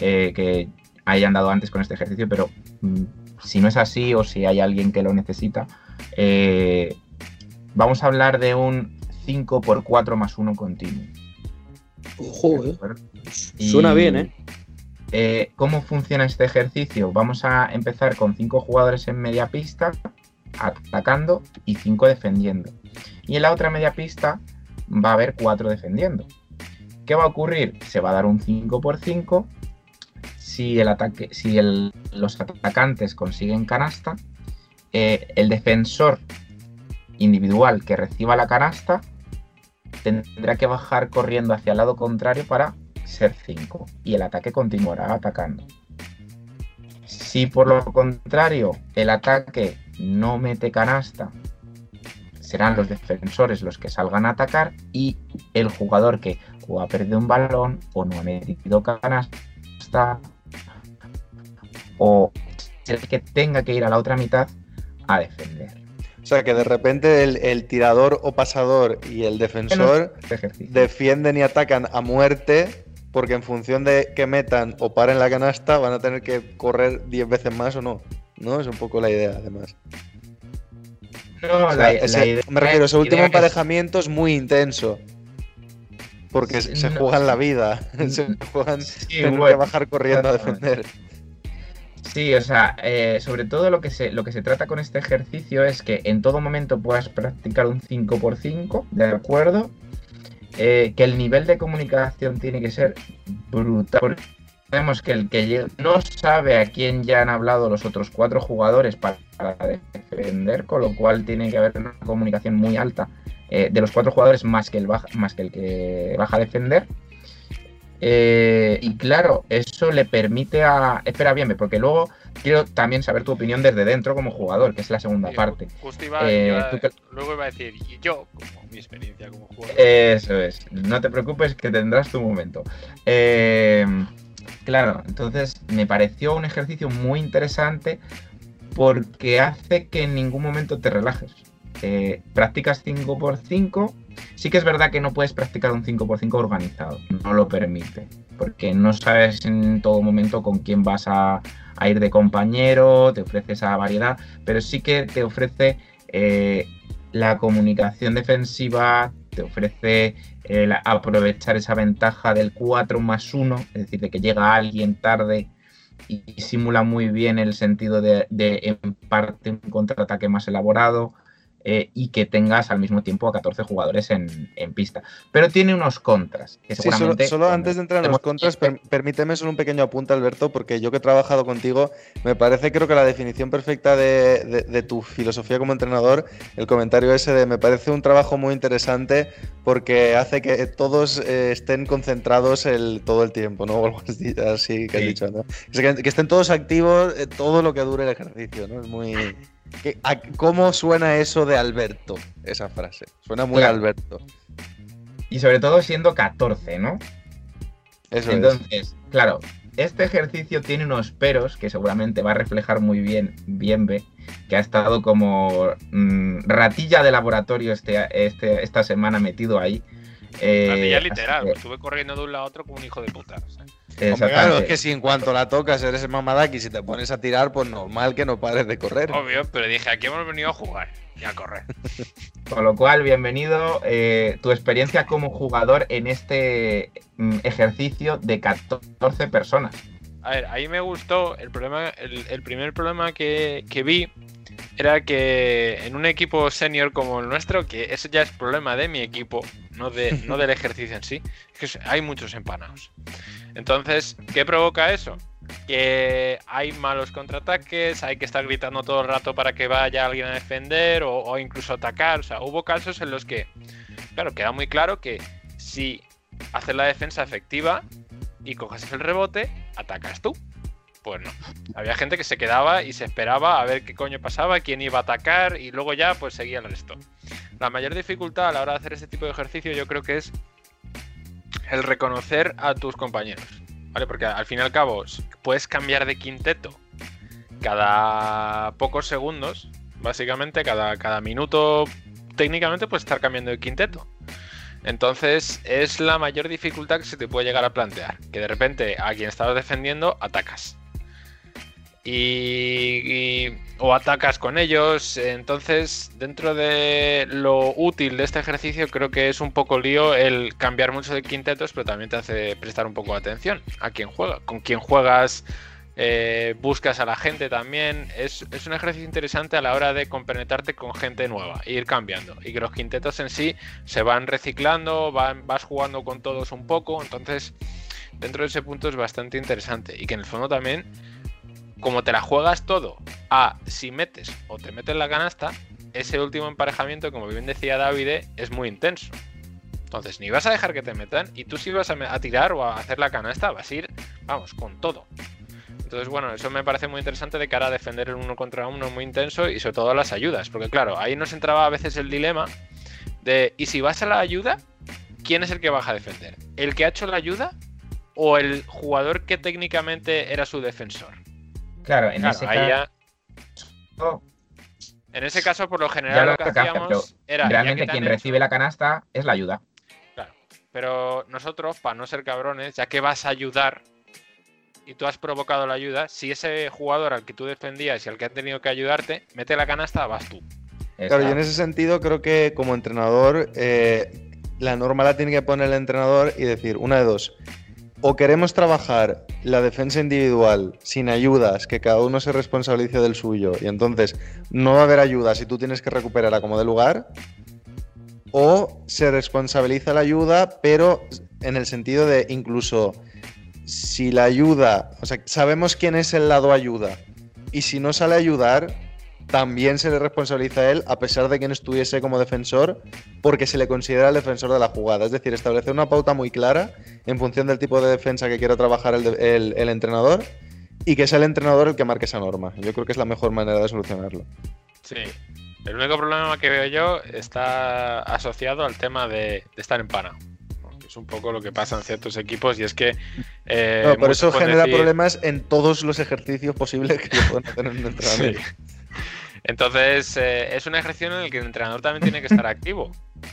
Eh, que hayan dado antes con este ejercicio, pero mm, si no es así o si hay alguien que lo necesita, eh, vamos a hablar de un 5x4 más 1 continuo. Ojo, ¿de eh. Suena bien, ¿eh? eh, ¿Cómo funciona este ejercicio? Vamos a empezar con cinco jugadores en media pista, atacando y cinco defendiendo. Y en la otra media pista va a haber cuatro defendiendo. ¿Qué va a ocurrir? Se va a dar un 5 por 5. Si, el ataque, si los atacantes consiguen canasta, eh, el defensor individual que reciba la canasta tendrá que bajar corriendo hacia el lado contrario para ser 5 y el ataque continuará atacando. Si por lo contrario el ataque no mete canasta, serán los defensores los que salgan a atacar y el jugador que o ha perdido un balón o no ha metido canasta o el que tenga que ir a la otra mitad a defender. O sea, que de repente el, el tirador o pasador y el defensor defienden y atacan a muerte porque en función de que metan o paren la canasta van a tener que correr 10 veces más o no. ¿No? Es un poco la idea, además. No, O sea, la- ese- la idea- me refiero, ese último es- emparejamiento es muy intenso. Porque se se No. juegan la vida. Se juegan Sí, tener que bajar corriendo a defender. Sí, o sea, eh, sobre todo lo que, se, lo que se trata con este ejercicio es que en todo momento puedas practicar un 5x5, ¿de acuerdo? Eh, que el nivel de comunicación tiene que ser brutal. porque Sabemos que el que no sabe a quién ya han hablado los otros cuatro jugadores para, para defender, con lo cual tiene que haber una comunicación muy alta eh, de los cuatro jugadores más que el, baja, más que, el que baja a defender. Eh, y claro, eso le permite a. Espera bien, porque luego quiero también saber tu opinión desde dentro como jugador, que es la segunda Sí, parte. Justo iba, Eh, iba- que- luego iba a decir, y yo, como mi experiencia como jugador. Eso es, no te preocupes que tendrás tu momento. Eh, claro, entonces me pareció un ejercicio muy interesante porque hace que en ningún momento te relajes. Eh, practicas 5x5, sí que es verdad que no puedes practicar un 5x5 organizado, no lo permite, porque no sabes en todo momento con quién vas a, ir de compañero, te ofrece esa variedad, pero sí que te ofrece eh, la comunicación defensiva, te ofrece el aprovechar esa ventaja del 4 más 1, es decir, de que llega alguien tarde y, y simula muy bien el sentido de, de en parte un contraataque más elaborado eh, y que tengas al mismo tiempo a 14 jugadores en, en pista. Pero tiene unos contras. Que Sí, solo, antes de entrar en los contras, per- permíteme solo un pequeño apunte, Alberto, porque yo que he trabajado contigo, me parece creo que la definición perfecta de, de- de tu filosofía como entrenador, el comentario ese de me parece un trabajo muy interesante porque hace que todos eh, estén concentrados el, todo el tiempo, ¿no? O algo así, así que has Sí. dicho, ¿no? Que estén todos activos eh, todo lo que dure el ejercicio, ¿no? Es muy... ¿Cómo suena eso de Alberto, esa frase? Suena muy Claro. Alberto. Y sobre todo siendo 14, ¿no? Eso es. Entonces, claro, este ejercicio tiene unos peros que seguramente va a reflejar muy bien Bienve, que ha estado como mm, ratilla de laboratorio este, este- esta semana metido ahí. Eh, Ratilla así literal, que- estuve corriendo de un lado a otro como un hijo de puta. o sea. Claro, es que si en cuanto la tocas eres el mamadaki y si te pones a tirar, pues normal que no pares de correr. Obvio, pero dije, aquí hemos venido a jugar y a correr. Con lo cual, bienvenido. eh, tu experiencia como jugador en este mm, ejercicio de 14 personas. A ver, ahí me gustó. El problema, el, el primer problema que, que vi era que en un equipo senior como el nuestro, que eso ya es problema de mi equipo, no, de, no del ejercicio en sí, es que hay muchos empanados. Entonces, ¿qué provoca eso? Que hay malos contraataques, hay que estar gritando todo el rato para que vaya alguien a defender o, o incluso atacar. O sea, hubo casos en los que, claro, queda muy claro que si haces la defensa efectiva y coges el rebote, atacas tú. Pues no. Había gente que se quedaba y se esperaba a ver qué coño pasaba, quién iba a atacar y luego ya pues seguía el resto. La mayor dificultad a la hora de hacer este tipo de ejercicio yo creo que es el reconocer a tus compañeros. ¿Vale? Porque al fin y al cabo puedes cambiar de quinteto cada pocos segundos. Básicamente cada, cada minuto técnicamente puedes estar cambiando de quinteto. Entonces es la mayor dificultad que se te puede llegar a plantear. Que de repente a quien estabas defendiendo atacas. Y, o atacas con ellos. Entonces, dentro de lo útil de este ejercicio, creo que es un poco lío el cambiar mucho de quintetos, pero también te hace prestar un poco de atención a quién juega. Con quién juegas, eh, buscas a la gente también. Es, es un ejercicio interesante a la hora de compenetrarte con gente nueva, e ir cambiando. Y que los quintetos en sí se van reciclando, van, vas jugando con todos un poco. Entonces, dentro de ese punto es bastante interesante. Y que en el fondo también, como te la juegas todo a si metes o te metes la canasta, ese último emparejamiento, como bien decía David, es muy intenso. Entonces, ni vas a dejar que te metan, y tú si vas a, a tirar o a hacer la canasta, vas a ir, vamos, con todo. Entonces, bueno, eso me parece muy interesante de cara a defender el uno contra uno muy intenso y sobre todo las ayudas, porque claro, ahí nos entraba a veces el dilema de, ¿y si vas a la ayuda? ¿Quién es el que vas a defender? ¿El que ha hecho la ayuda o el jugador que técnicamente era su defensor? Claro, en Claro, ese ya- caso, En ese caso, por lo general, lo lo que pero hacíamos era. realmente quien hecho- recibe la canasta es la ayuda. Claro. Pero nosotros, para no ser cabrones, ya que vas a ayudar y tú has provocado la ayuda, si ese jugador al que tú defendías y al que ha tenido que ayudarte mete la canasta, vas tú. Claro, y en ese sentido creo que como entrenador, eh, la norma la tiene que poner el entrenador y decir, una de dos, o queremos trabajar la defensa individual sin ayudas, que cada uno se responsabilice del suyo, y entonces no va a haber ayudas y tú tienes que recuperar a como de lugar, o se responsabiliza la ayuda, pero en el sentido de incluso si la ayuda, o sea, sabemos quién es el lado ayuda, y si no sale a ayudar, también se le responsabiliza a él, a pesar de que no estuviese como defensor, porque se le considera el defensor de la jugada. Es decir, establecer una pauta muy clara en función del tipo de defensa que quiera trabajar el, el- el entrenador y que sea el entrenador el que marque esa norma. Yo creo que es la mejor manera de solucionarlo. Sí. El único problema que veo yo está asociado al tema de, de estar en pana. Es un poco lo que pasa en ciertos equipos y es que. eh, No, por eso genera decir- problemas en todos los ejercicios posibles que se pueden hacer en un entrenamiento. Entonces, eh, es un ejercicio en el que el entrenador también tiene que estar activo,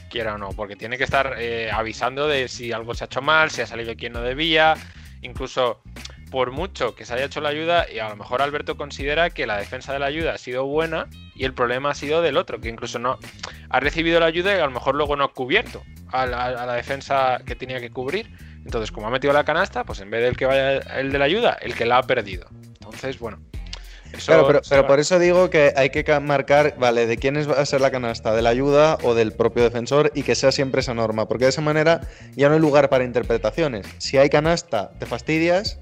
quiera o no, porque tiene que estar eh, avisando de si algo se ha hecho mal, si ha salido quien no debía, incluso por mucho que se haya hecho la ayuda, y a lo mejor Alberto considera que la defensa de la ayuda ha sido buena y el problema ha sido del otro, que incluso no ha recibido la ayuda y a lo mejor luego no ha cubierto a la, a la defensa que tenía que cubrir. Entonces, como ha metido la canasta, pues en vez del que vaya el de la ayuda, el que la ha perdido. Entonces, bueno. Eso Claro, pero, por eso digo que hay que ca- marcar, vale, de quién va a ser la canasta, de la ayuda o del propio defensor y que sea siempre esa norma, porque de esa manera ya no hay lugar para interpretaciones. Si hay canasta, te fastidias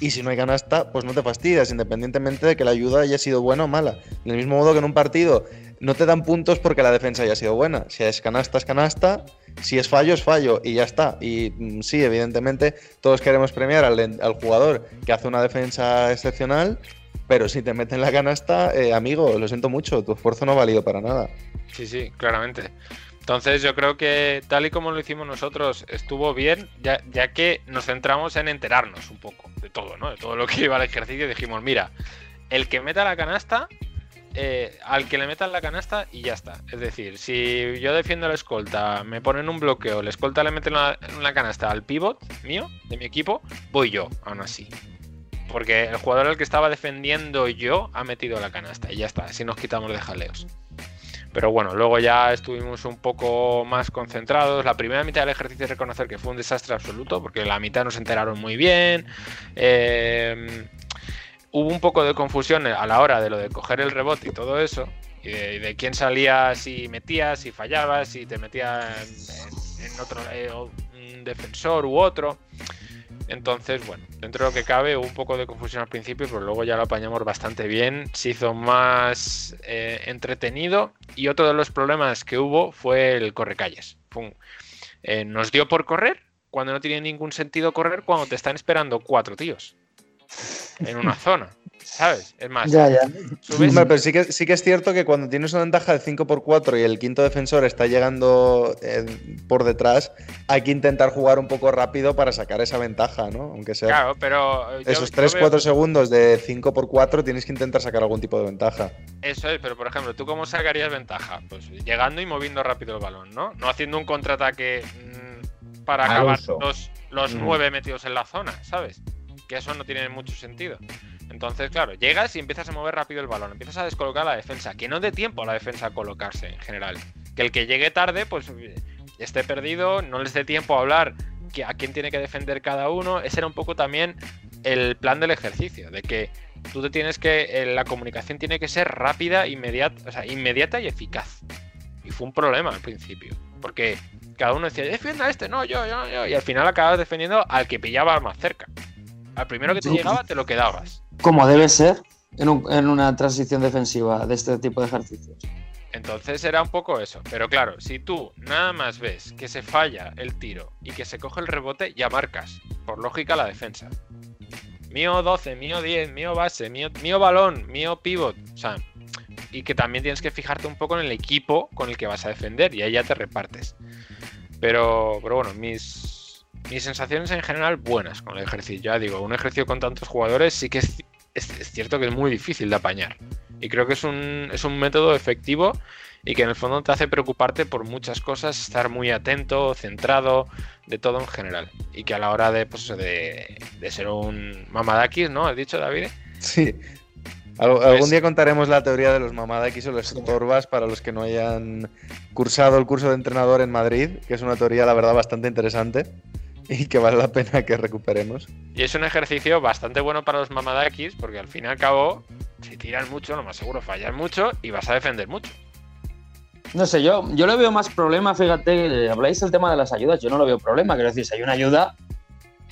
y si no hay canasta, pues no te fastidias, independientemente de que la ayuda haya sido buena o mala. Del mismo modo que en un partido no te dan puntos porque la defensa haya sido buena. Si es canasta, es canasta. Si es fallo, es fallo y ya está. Y mm, sí, evidentemente, todos queremos premiar al, al jugador que hace una defensa excepcional, pero si te meten la canasta, eh, amigo, lo siento mucho, tu esfuerzo no ha valido para nada. Sí, sí, claramente. Entonces yo creo que tal y como lo hicimos nosotros estuvo bien, ya, que nos centramos en enterarnos un poco de todo, ¿no? De todo lo que iba al ejercicio. Dijimos, mira, el que meta la canasta, eh, al que le metan la canasta y ya está. Es decir, si yo defiendo la escolta, me ponen un bloqueo, la escolta le mete la, la canasta al pivot mío, de mi equipo, voy yo, aún así. Porque el jugador al que estaba defendiendo yo ha metido la canasta y ya está, así nos quitamos de jaleos. Pero bueno, luego ya estuvimos un poco más concentrados. La primera mitad del ejercicio es reconocer que fue un desastre absoluto, porque la mitad nos enteraron muy bien. Eh, hubo un poco de confusión a la hora de lo de coger el rebote y todo eso. Y de, quién salía, si metías, si fallabas, si te metía en, otro eh, defensor u otro. Entonces, bueno, dentro de lo que cabe hubo un poco de confusión al principio, pero luego ya lo apañamos bastante bien. Se hizo más eh, entretenido y otro de los problemas que hubo fue el correcalles. Eh, nos dio por correr cuando no tiene ningún sentido correr cuando te están esperando cuatro tíos en una zona, ¿sabes? Es más, Ya, ya. subes- Hombre, pero sí que, sí que es cierto que cuando tienes una ventaja de 5 por 4 y el quinto defensor está llegando eh, por detrás, hay que intentar jugar un poco rápido para sacar esa ventaja, ¿no? Aunque sea claro, pero yo- esos yo 3-4 veo- segundos de 5 por 4 tienes que intentar sacar algún tipo de ventaja. Eso es, pero por ejemplo, ¿tú cómo sacarías ventaja? Pues llegando y moviendo rápido el balón, ¿no? No haciendo un contraataque mm, para Al acabar uso. los, los Mm. nueve metidos en la zona, ¿sabes? Que eso no tiene mucho sentido. Entonces, claro, llegas y empiezas a mover rápido el balón, empiezas a descolocar la defensa, que no dé tiempo a la defensa a colocarse en general. Que el que llegue tarde, pues esté perdido, no les dé tiempo a hablar que a quién tiene que defender cada uno. Ese era un poco también el plan del ejercicio, de que tú te tienes que. eh, la comunicación tiene que ser rápida, inmediata, o sea, inmediata y eficaz. Y fue un problema al principio. Porque cada uno decía, defienda a este, no, yo, yo, yo. Y al final acabas defendiendo al que pillaba más cerca. Al primero que te llegaba, te lo quedabas. Como debe ser en, un- en una transición defensiva de este tipo de ejercicios. Entonces era un poco eso. Pero claro, si tú nada más ves que se falla el tiro y que se coge el rebote, ya marcas. Por lógica la defensa. Mío 12, mío 10, mío base, mío, mío balón, mío pivot. O sea, y que también tienes que fijarte un poco en el equipo con el que vas a defender y ahí ya te repartes. Pero, pero bueno, mis, mis sensaciones en general buenas con el ejercicio. Ya digo, un ejercicio con tantos jugadores sí que es, es- es cierto que es muy difícil de apañar. Y creo que es un, es un método efectivo y que en el fondo te hace preocuparte por muchas cosas, estar muy atento, centrado, de todo en general. Y que a la hora de, pues, de, de ser un mamadakis, ¿no? ¿Has dicho, David? Sí. Al- algún día contaremos la teoría de los mamadakis o los torbas para los que no hayan cursado el curso de entrenador en Madrid, que es una teoría, la verdad, bastante interesante y que vale la pena que recuperemos. Y es un ejercicio bastante bueno para los mamadakis, porque al fin y al cabo, si tiran mucho, lo más seguro fallan mucho y vas a defender mucho. No sé, yo, yo le veo más problema, fíjate, eh, habláis del tema de las ayudas, yo no lo veo problema, quiero decir, si hay una ayuda,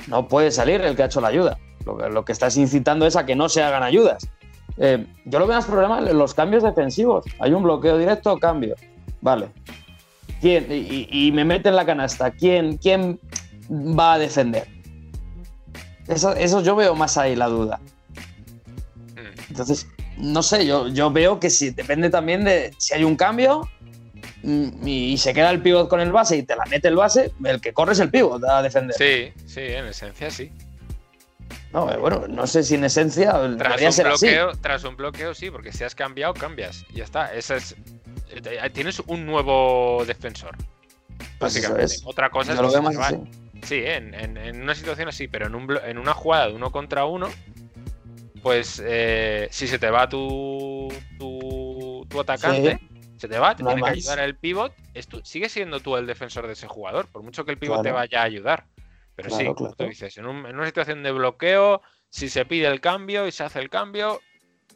no puede salir el que ha hecho la ayuda. Lo que, lo que estás incitando es a que no se hagan ayudas. Eh, yo lo veo más problema en los cambios defensivos. Hay un bloqueo directo, cambio. Vale. ¿Quién? Y, y- y me mete en la canasta. ¿Quién, quién va a defender? Eso, eso yo veo más ahí la duda. Mm. Entonces, no sé, yo, yo veo que si depende también de si hay un cambio mm, y se queda el pivot con el base y te la mete el base, el que corre es el pivot a defender. Sí, sí, en esencia sí. No, eh, bueno, no sé si en esencia Tras un, ser así. bloqueo, tras un bloqueo, sí, porque si has cambiado, cambias. Y ya está. Esa es, eh, tienes un nuevo defensor. Pues Básicamente. es. Otra cosa Yo es lo que veo más. Sí, en, en- en una situación así, pero en, un en una jugada de uno contra uno, pues eh, si se te va tu, tu, tu atacante, se te va, te No tiene que ayudar el pivot, es tú- sigue siendo tú el defensor de ese jugador, por mucho que el pivot te vaya a ayudar. Pero sí, Claro, como tú dices, en, un- en una situación de bloqueo, si se pide el cambio y se hace el cambio,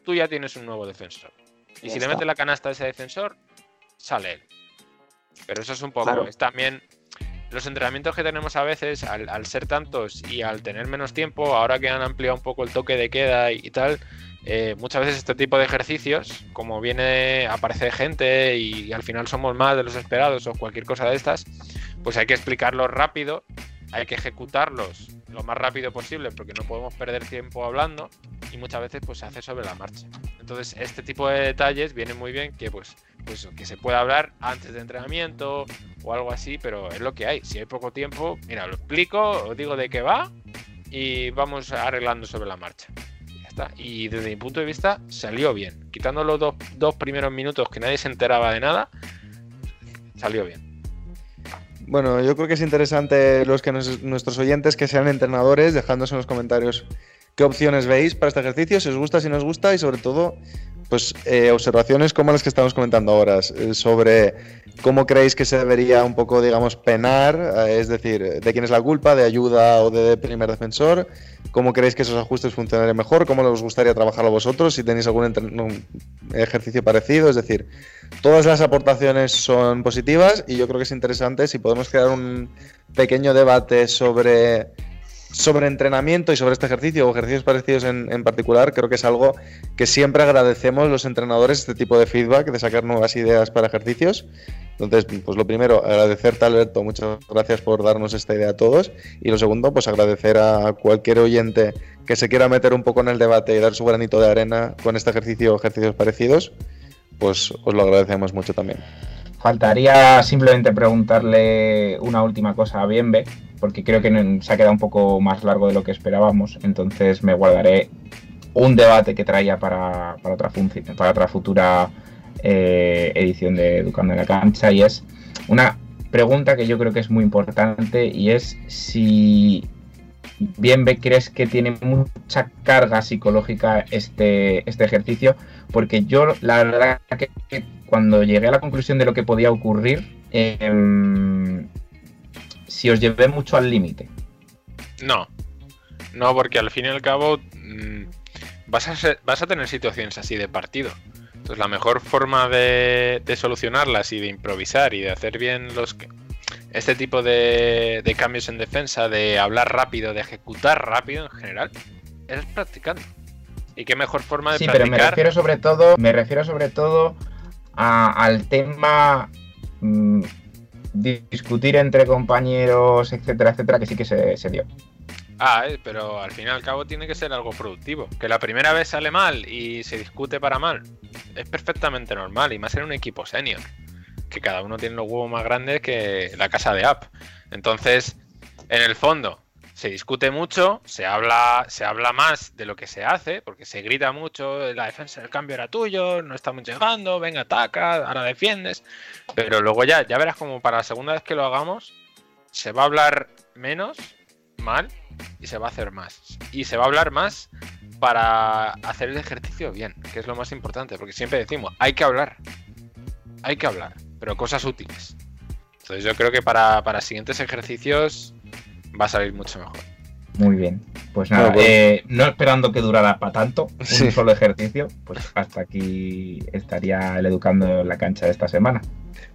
tú ya tienes un nuevo defensor. Y Ya si le metes la canasta a ese defensor, sale él. Pero eso es un poco, es también los entrenamientos que tenemos a veces, al, ser tantos y al tener menos tiempo, ahora que han ampliado un poco el toque de queda y, y tal, eh, muchas veces este tipo de ejercicios, como viene, aparece gente y, al final somos más de los esperados o cualquier cosa de estas, pues hay que explicarlos rápido, hay que ejecutarlos lo más rápido posible porque no podemos perder tiempo hablando y muchas veces pues se hace sobre la marcha. Entonces este tipo de detalles viene muy bien que pues, pues que se pueda hablar antes de entrenamiento o algo así, pero es lo que hay. Si hay poco tiempo, mira, lo explico, os digo de qué va y vamos arreglando sobre la marcha. Ya está. Y desde mi punto de vista salió bien. Quitando los dos, dos primeros minutos que nadie se enteraba de nada, salió bien. Bueno, yo creo que es interesante los que nuestros oyentes que sean entrenadores, dejándose en los comentarios qué opciones veis para este ejercicio, si os gusta, si no os gusta y sobre todo, pues eh, observaciones como las que estamos comentando ahora, eh, sobre cómo creéis que se debería un poco, digamos, penar, eh, es decir, de quién es la culpa, de ayuda o de primer defensor, cómo creéis que esos ajustes funcionarían mejor, cómo os gustaría trabajarlo vosotros, si tenéis algún ejercicio parecido, es decir, todas las aportaciones son positivas y yo creo que es interesante si podemos crear un pequeño debate sobre, sobre entrenamiento y sobre este ejercicio o ejercicios parecidos en, en particular, creo que es algo que siempre agradecemos los entrenadores, este tipo de feedback, de sacar nuevas ideas para ejercicios. Entonces, pues lo primero, agradecerte Alberto, muchas gracias por darnos esta idea a todos. Y lo segundo, pues agradecer a cualquier oyente que se quiera meter un poco en el debate y dar su granito de arena con este ejercicio o ejercicios parecidos, pues os lo agradecemos mucho también. Faltaría simplemente preguntarle una última cosa a Bienve, porque creo que se ha quedado un poco más largo de lo que esperábamos, entonces me guardaré un debate que traía para, para otra, para otra futura eh, edición de Educando en la Cancha, y es una pregunta que yo creo que es muy importante, y es si Bienve crees que tiene mucha carga psicológica este, este ejercicio, porque yo la verdad que que cuando llegué a la conclusión de lo que podía ocurrir, em, si os llevé mucho al límite. No, no, porque al fin y al cabo mm, vas, a ser- vas a tener situaciones así de partido. Entonces la mejor forma de, de solucionarlas y de improvisar y de hacer bien los que- este tipo de, de cambios en defensa, de hablar rápido, de ejecutar rápido en general, es practicando. Y qué mejor forma de Sí, pero me refiero sobre todo, me refiero sobre todo a- al tema mm, discutir entre compañeros, etcétera, etcétera, que sí que se, se dio. Ah, eh, pero al fin y al cabo tiene que ser algo productivo. Que la primera vez sale mal y se discute para mal es perfectamente normal, y más en un equipo senior, que cada uno tiene los huevos más grandes que la casa de App. Entonces, En el fondo, se discute mucho, se habla, se habla más de lo que se hace, porque se grita mucho, la defensa del cambio era tuyo, no estamos llegando, venga, ataca, ahora defiendes. Pero luego ya, ya verás como para la segunda vez que lo hagamos, se va a hablar menos, mal, y se va a hacer más. Y se va a hablar más para hacer el ejercicio bien, que es lo más importante, porque siempre decimos, hay que hablar, hay que hablar, pero cosas útiles. Entonces yo creo que para, para siguientes ejercicios va a salir mucho mejor. Muy bien. Pues nada, Bueno, pues- eh, no esperando que durara para tanto, un Sí. solo ejercicio, pues hasta aquí estaría el educando en la cancha de esta semana.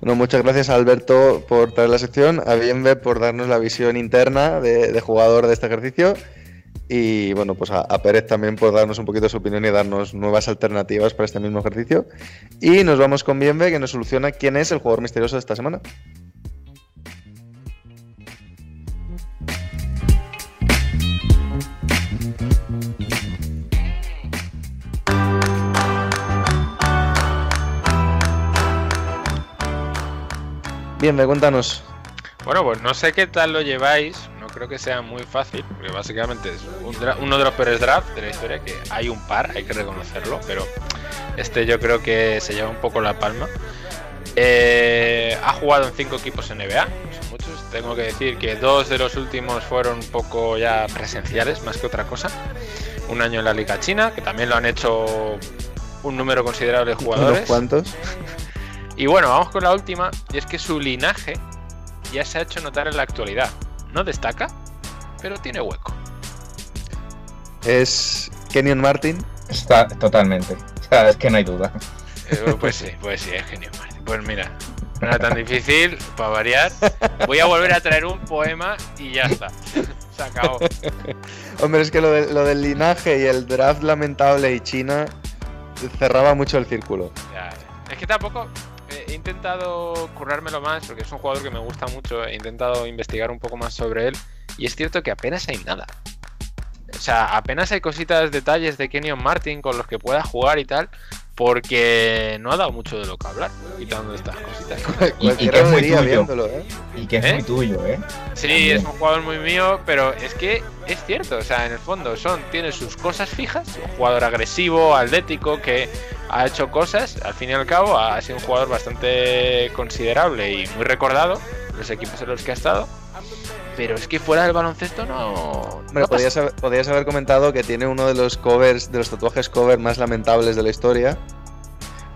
Bueno, muchas gracias a Alberto por traer la sección, a Bienve por darnos la visión interna de, de jugador de este ejercicio y bueno, pues a, a Pérez también por darnos un poquito su opinión y darnos nuevas alternativas para este mismo ejercicio. Y nos vamos con Bienve que nos soluciona quién es el jugador misterioso de esta semana. Bienve, cuéntanos. Bueno, pues no sé qué tal lo lleváis, no creo que sea muy fácil, porque básicamente es un uno de los peores drafts de la historia, que hay un par, hay que reconocerlo, pero este yo creo que se lleva un poco la palma. Eh, ha jugado en cinco equipos NBA, no son muchos, tengo que decir que dos de los últimos fueron un poco ya presenciales, más que otra cosa. Un año en la Liga China, que también lo han hecho un número considerable de Unos jugadores. Y bueno, vamos con la última, y es que su linaje ya se ha hecho notar en la actualidad. No destaca, pero tiene hueco. Es Kenyon Martin. Está totalmente. O sea, es que no hay duda. Eh, pues sí, pues sí, es genio. Martín. Pues mira, no era tan difícil, para variar. Voy a volver a traer un poema y ya está. Se acabó. Hombre, es que lo, de- lo del linaje y el draft lamentable y China cerraba mucho el círculo. Ya, Es que tampoco he intentado currármelo más porque es un jugador que me gusta mucho. He intentado investigar un poco más sobre él y es cierto que apenas hay nada. O sea, apenas hay cositas, detalles de Kenyon Martin con los que pueda jugar y tal, porque no ha dado mucho de lo que hablar, quitando estas cositas. Y- y que es muy tuyo. viéndolo, ¿eh? Y que es ¿Eh? muy tuyo, ¿eh? Sí, También. es un jugador muy mío, pero es que es cierto, o sea, en el fondo son, tiene sus cosas fijas, un jugador agresivo, atlético, que ha hecho cosas, al fin y al cabo ha sido un jugador bastante considerable y muy recordado en los equipos en los que ha estado, pero es que fuera del baloncesto no... Hombre, no podías haber, podías haber comentado que tiene uno de los covers, de los tatuajes cover más lamentables de la historia.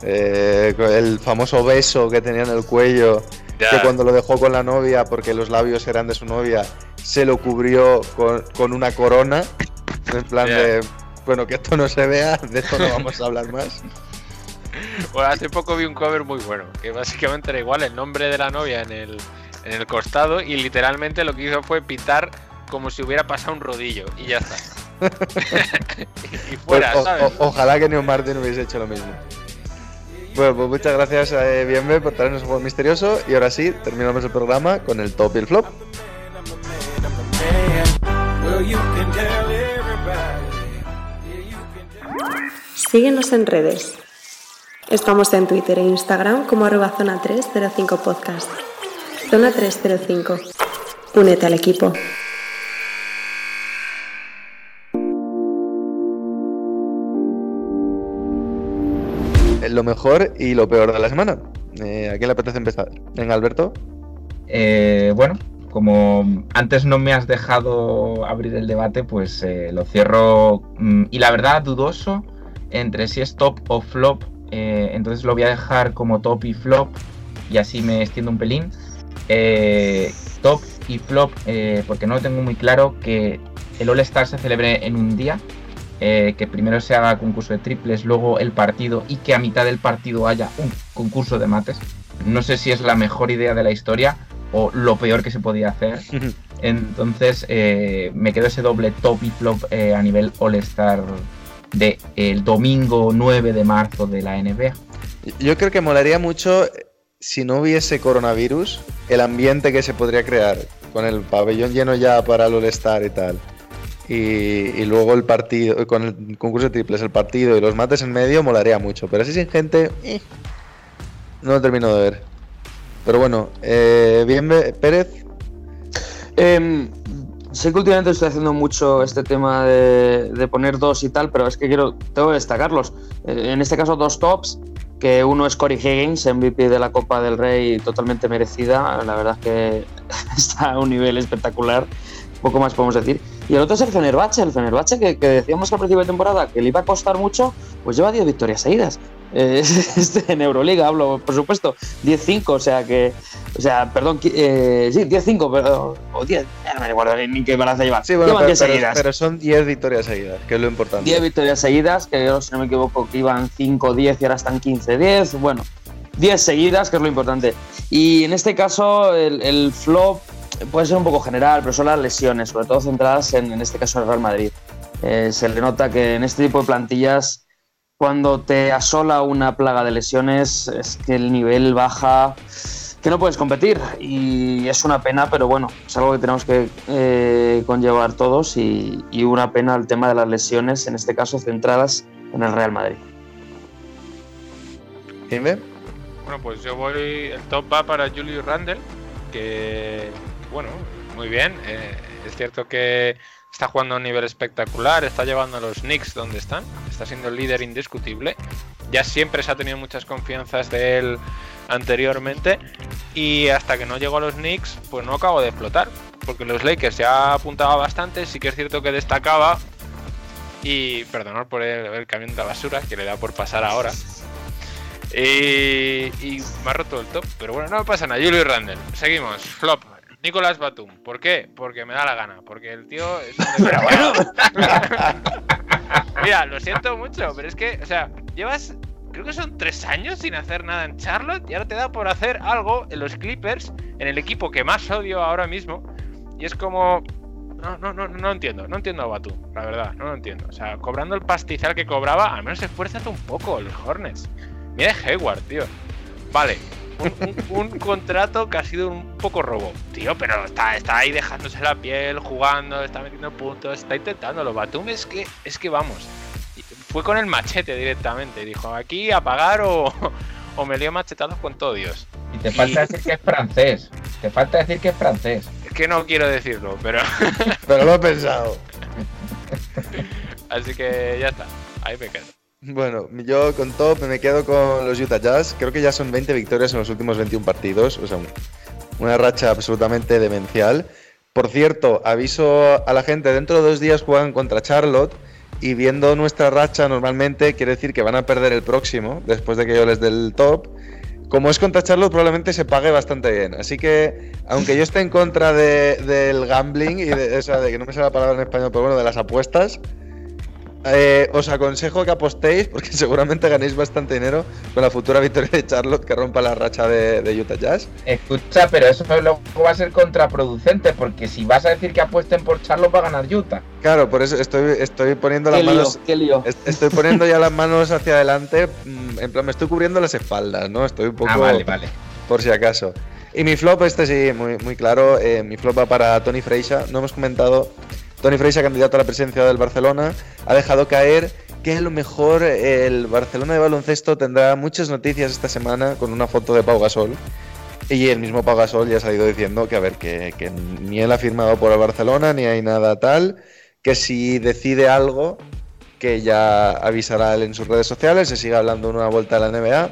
Eh, el famoso beso que tenía en el cuello, Ya, que cuando lo dejó con la novia, porque los labios eran de su novia, se lo cubrió con, con una corona. En plan Ya. de, bueno, que esto no se vea, de esto no vamos a hablar más. Bueno, hace poco vi un cover muy bueno, que básicamente era igual el nombre de la novia en el, en el costado y literalmente lo que hizo fue pitar como si hubiera pasado un rodillo y ya está. y fuera, Pues, o- ¿sabes? o- ojalá que Neo Martin hubiese hecho lo mismo. Bueno, pues muchas gracias a eh, Bienve por traernos un juego misterioso y ahora sí, terminamos el programa con el top y el flop. Síguenos en redes. Estamos en Twitter e Instagram como arroba zona 305 podcast. Zona 305. Únete al equipo. Eh, Lo mejor y lo peor de la semana. Eh, ¿A quién le apetece empezar? Venga, Alberto. Eh, bueno, como antes no me has dejado abrir el debate, pues eh, lo cierro. mm, y la verdad, dudoso entre si es top o flop. eh, entonces lo voy a dejar como top y flop. Y así me extiendo un pelín. Eh, top y flop, eh, porque no lo tengo muy claro que el All-Star se celebre en un día. eh, que primero se haga concurso de triples, luego el partido y que a mitad del partido haya un concurso de mates. No sé si es la mejor idea de la historia o lo peor que se podía hacer. Entonces eh, me quedo ese doble top y flop eh, a nivel All-Star de el domingo 9 de marzo de la NBA. Yo creo que molaría mucho si no hubiese coronavirus, el ambiente que se podría crear con el pabellón lleno ya para el All-Star y tal. Y, luego el partido, con el concurso de triples, el partido y los mates en medio, molaría mucho. Pero así sin gente, eh, no lo termino de ver. Pero bueno, eh, bien, Pérez. Em, sé que últimamente estoy haciendo mucho este tema de, de poner dos y tal, pero es que quiero, tengo que destacarlos. Eh, en este caso, dos tops, que uno es Corey Higgins, MVP de la Copa del Rey, totalmente merecida. La verdad es que está a un nivel espectacular, poco más podemos decir. Y el otro es el Fenerbahce, el Fenerbahce que, que decíamos al principio de temporada que le iba a costar mucho, pues lleva 10 victorias seguidas. Eh, este, en Euroliga hablo, por supuesto, 10-5, o sea que, o sea, perdón, eh, sí, 10-5, pero, o 10, ya no me recuerdo ni qué balance lleva. Sí, bueno, pero, 10 pero- seguidas. pero son 10 victorias seguidas, que es lo importante. 10 victorias seguidas, que yo, si no me equivoco, que iban 5-10 y ahora están 15-10. Bueno, 10 seguidas, que es lo importante. Y en este caso, el, el flop puede ser un poco general, pero son las lesiones, sobre todo centradas en, en este caso, en el Real Madrid. Eh, se le nota que en este tipo de plantillas, cuando te asola una plaga de lesiones, es que el nivel baja, que no puedes competir. Y es una pena, pero bueno, es algo que tenemos que eh, conllevar todos. Y, y una pena el tema de las lesiones, en este caso centradas en el Real Madrid. Dime. Bueno, pues yo voy. El top va para Julius Randle, que, bueno, muy bien. eh, es cierto que está jugando a un nivel espectacular, está llevando a los Knicks donde están, está siendo el líder indiscutible. Ya siempre se ha tenido muchas confianzas de él anteriormente y hasta que no llegó a los Knicks, pues no acabo de explotar. Porque los Lakers ya apuntaba bastante, sí que es cierto que destacaba. Y perdonad por el, el camión de basura que le da por pasar ahora. Y, y me ha roto el top, pero bueno, no pasa nada. Julio Randall, seguimos. Flop. Nicolás Batum. ¿Por qué? Porque me da la gana. Porque el tío es un desgraciado. Mira, lo siento mucho, pero es que, o sea, llevas, creo que son tres años sin hacer nada en Charlotte y ahora te da por hacer algo en los Clippers, en el equipo que más odio ahora mismo. Y es como. No, no, no, no entiendo, no entiendo a Batum, la verdad, no lo entiendo. O sea, cobrando el pastizal que cobraba, al menos esfuérzate un poco, los Hornets. Mira Hayward, tío. Vale, un, un- un contrato que ha sido un poco robo. Tío, pero está, está ahí dejándose la piel, jugando, está metiendo puntos, está intentándolo. Batum es que, es que vamos. Fue con el machete directamente. Dijo, aquí a pagar o, o me lío machetazos con todo Dios. Y te falta decir que es francés. Te falta decir que es francés. Es que no quiero decirlo, pero... Pero lo he pensado. Así que ya está. Ahí me quedo. Bueno, yo con top me quedo con los Utah Jazz. Creo que ya son 20 victorias en los últimos 21 partidos. O sea, un- una racha absolutamente demencial. Por cierto, aviso a la gente, dentro de dos días juegan contra Charlotte. Y viendo nuestra racha normalmente quiere decir que van a perder el próximo, después de que yo les dé el top. Como es contra Charlotte, probablemente se pague bastante bien. Así que, aunque yo esté en contra de- del gambling y de, o sea, de que no me sale la palabra en español, pero bueno, de las apuestas, eh, os aconsejo que apostéis porque seguramente ganéis bastante dinero con la futura victoria de Charlotte que rompa la racha de, de Utah Jazz. Escucha, pero eso luego va a ser contraproducente, porque si vas a decir que apuesten por Charlos va a ganar Utah. Claro, por eso estoy, estoy poniendo las lío, manos. qué lío. est- Estoy poniendo ya las manos hacia adelante. mm, En plan, me estoy cubriendo las espaldas, ¿no? Estoy un poco. Ah, vale, vale. por si acaso. Y mi flop, este sí, muy, muy claro. eh, mi flop va para Tony Freixa. No hemos comentado. Tony Freixa, candidato a la presidencia del Barcelona, ha dejado caer que a lo mejor el Barcelona de baloncesto tendrá muchas noticias esta semana con una foto de Pau Gasol. Y el mismo Pau Gasol ya ha salido diciendo que, a ver, que, que ni él ha firmado por el Barcelona, ni hay nada tal. Que si decide algo, que ya avisará él en sus redes sociales. Se sigue hablando una vuelta a la NBA.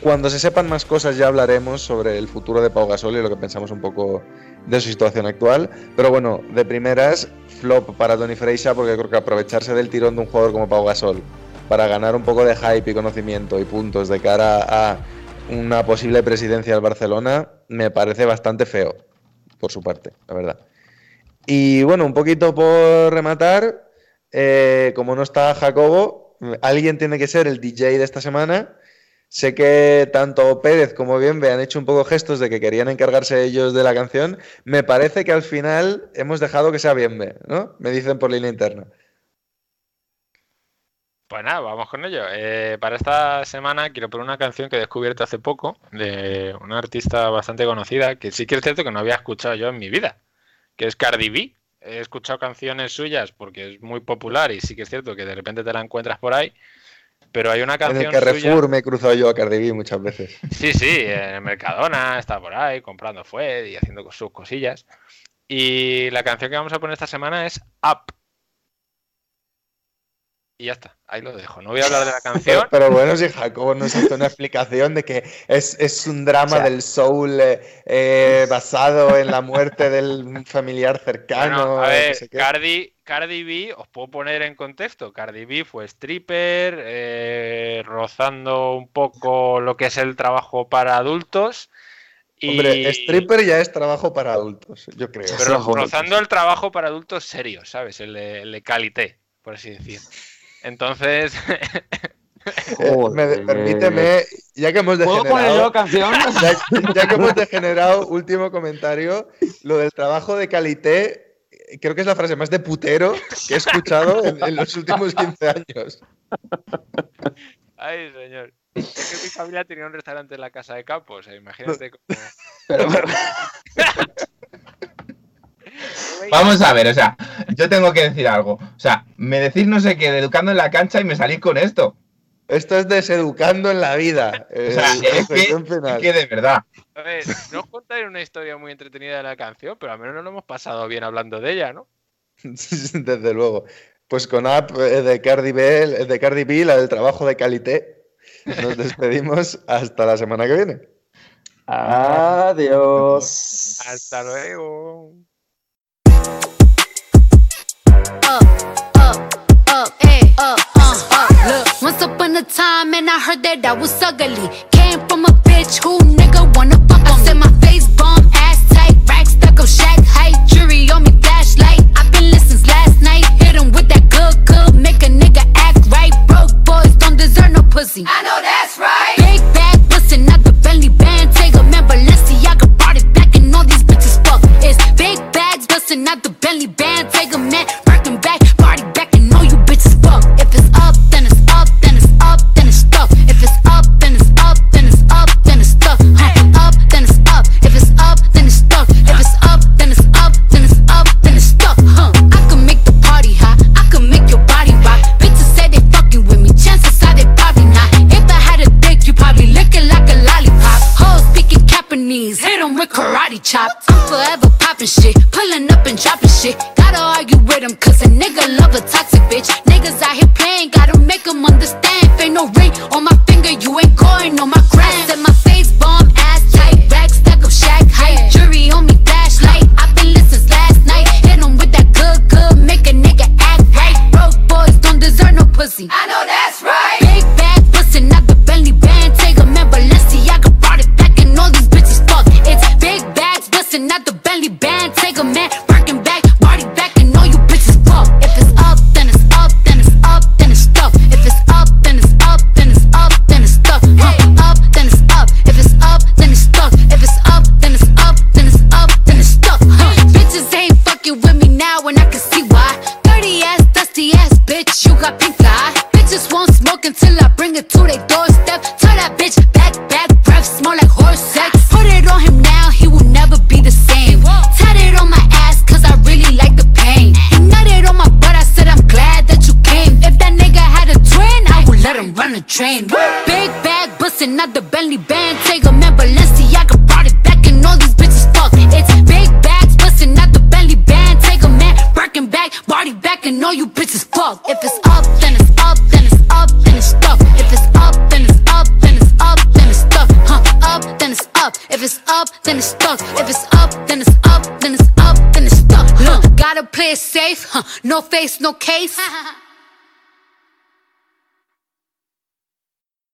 Cuando se sepan más cosas ya hablaremos sobre el futuro de Pau Gasol y lo que pensamos un poco de su situación actual. Pero bueno, de primeras, flop para Tony Freixa porque creo que aprovecharse del tirón de un jugador como Pau Gasol para ganar un poco de hype y conocimiento y puntos de cara a una posible presidencia del Barcelona me parece bastante feo por su parte, la verdad. Y bueno, un poquito por rematar, eh, como no está Jacobo, alguien tiene que ser el DJ de esta semana. Sé que tanto Pérez como Bienve han hecho un poco gestos de que querían encargarse ellos de la canción. Me parece que al final hemos dejado que sea Bienve, ¿no? Me dicen por línea interna. Pues nada, vamos con ello. Eh, para esta semana quiero poner una canción que he descubierto hace poco de una artista bastante conocida que sí que es cierto que no había escuchado yo en mi vida, que es Cardi B. He escuchado canciones suyas porque es muy popular y sí que es cierto que de repente te la encuentras por ahí, pero hay una En canción el Carrefour suya... me he cruzado yo a Cardi B muchas veces. Sí, sí, en el Mercadona está por ahí comprando fue y haciendo sus cosillas. Y la canción que vamos a poner esta semana es Up. Y ya está, ahí lo dejo. No voy a hablar de la canción. Pero, bueno, si Jacobo nos hace una explicación de que es, es un drama del soul eh, eh, basado en la muerte del familiar cercano. Bueno, a ver, no sé qué. Cardi, Cardi B, os puedo poner en contexto. Cardi B fue stripper, eh, rozando un poco lo que es el trabajo para adultos. Y... Hombre, stripper ya es trabajo para adultos, yo creo. Pero rozando el trabajo para adultos serios, ¿sabes? El de, el de calité, por así decir. Entonces, Eh, me- permíteme, ya que hemos ¿Puedo poner degenerado, yo canción? ya, ya que hemos degenerado, último comentario, lo del trabajo de calité, eh, creo que es la frase más de putero que he escuchado en, en los últimos 15 años. ay, señor. Es que mi familia tenía un restaurante en la casa de campo, o sea, imagínate cómo... Pero, pero- Vamos a ver, o sea, yo tengo que decir algo. O sea, me decís no sé qué de educando en la cancha y me salís con esto. Esto es deseducando en la vida. O sea, eh, es que, reflexión es final. que de verdad. A ver, no os contaré una historia muy entretenida de la canción, pero al menos nos lo hemos pasado bien hablando de ella, ¿no? Desde luego. Pues con app eh, de Cardi B, de Cardi B, la del trabajo de calité, nos despedimos hasta la semana que viene. Adiós. Hasta luego. Up, ayy, up, uh, up. Look, once upon a time, and I heard that I was ugly. Came from a bitch who nigga wanna fuck on me. Said my face bomb, ass tight, rack stuck up, shack height, jury on me, flashlight. I've been listening last night. Hit 'em with that good, good, make a nigga act right. Broke boys don't deserve no pussy. I know that's right. Karate chops. I'm forever popping shit, pulling up and dropping shit. Gotta argue with 'em cause a nigga love a toxic bitch. Niggas out here playing, gotta make 'em understand. If ain't no ring on my finger, you ain't going on my gram. Set my face bomb, ass tight, rack stack up shack height. Jury on me, flashlight. I've been listening since last night. Hit 'em with that good, good, make a nigga act right. Broke boys don't deserve no pussy. I know that's then it's stuck. If it's up, then it's up, then it's up, then it's stuck. Huh, gotta play it safe, huh? No face, no case.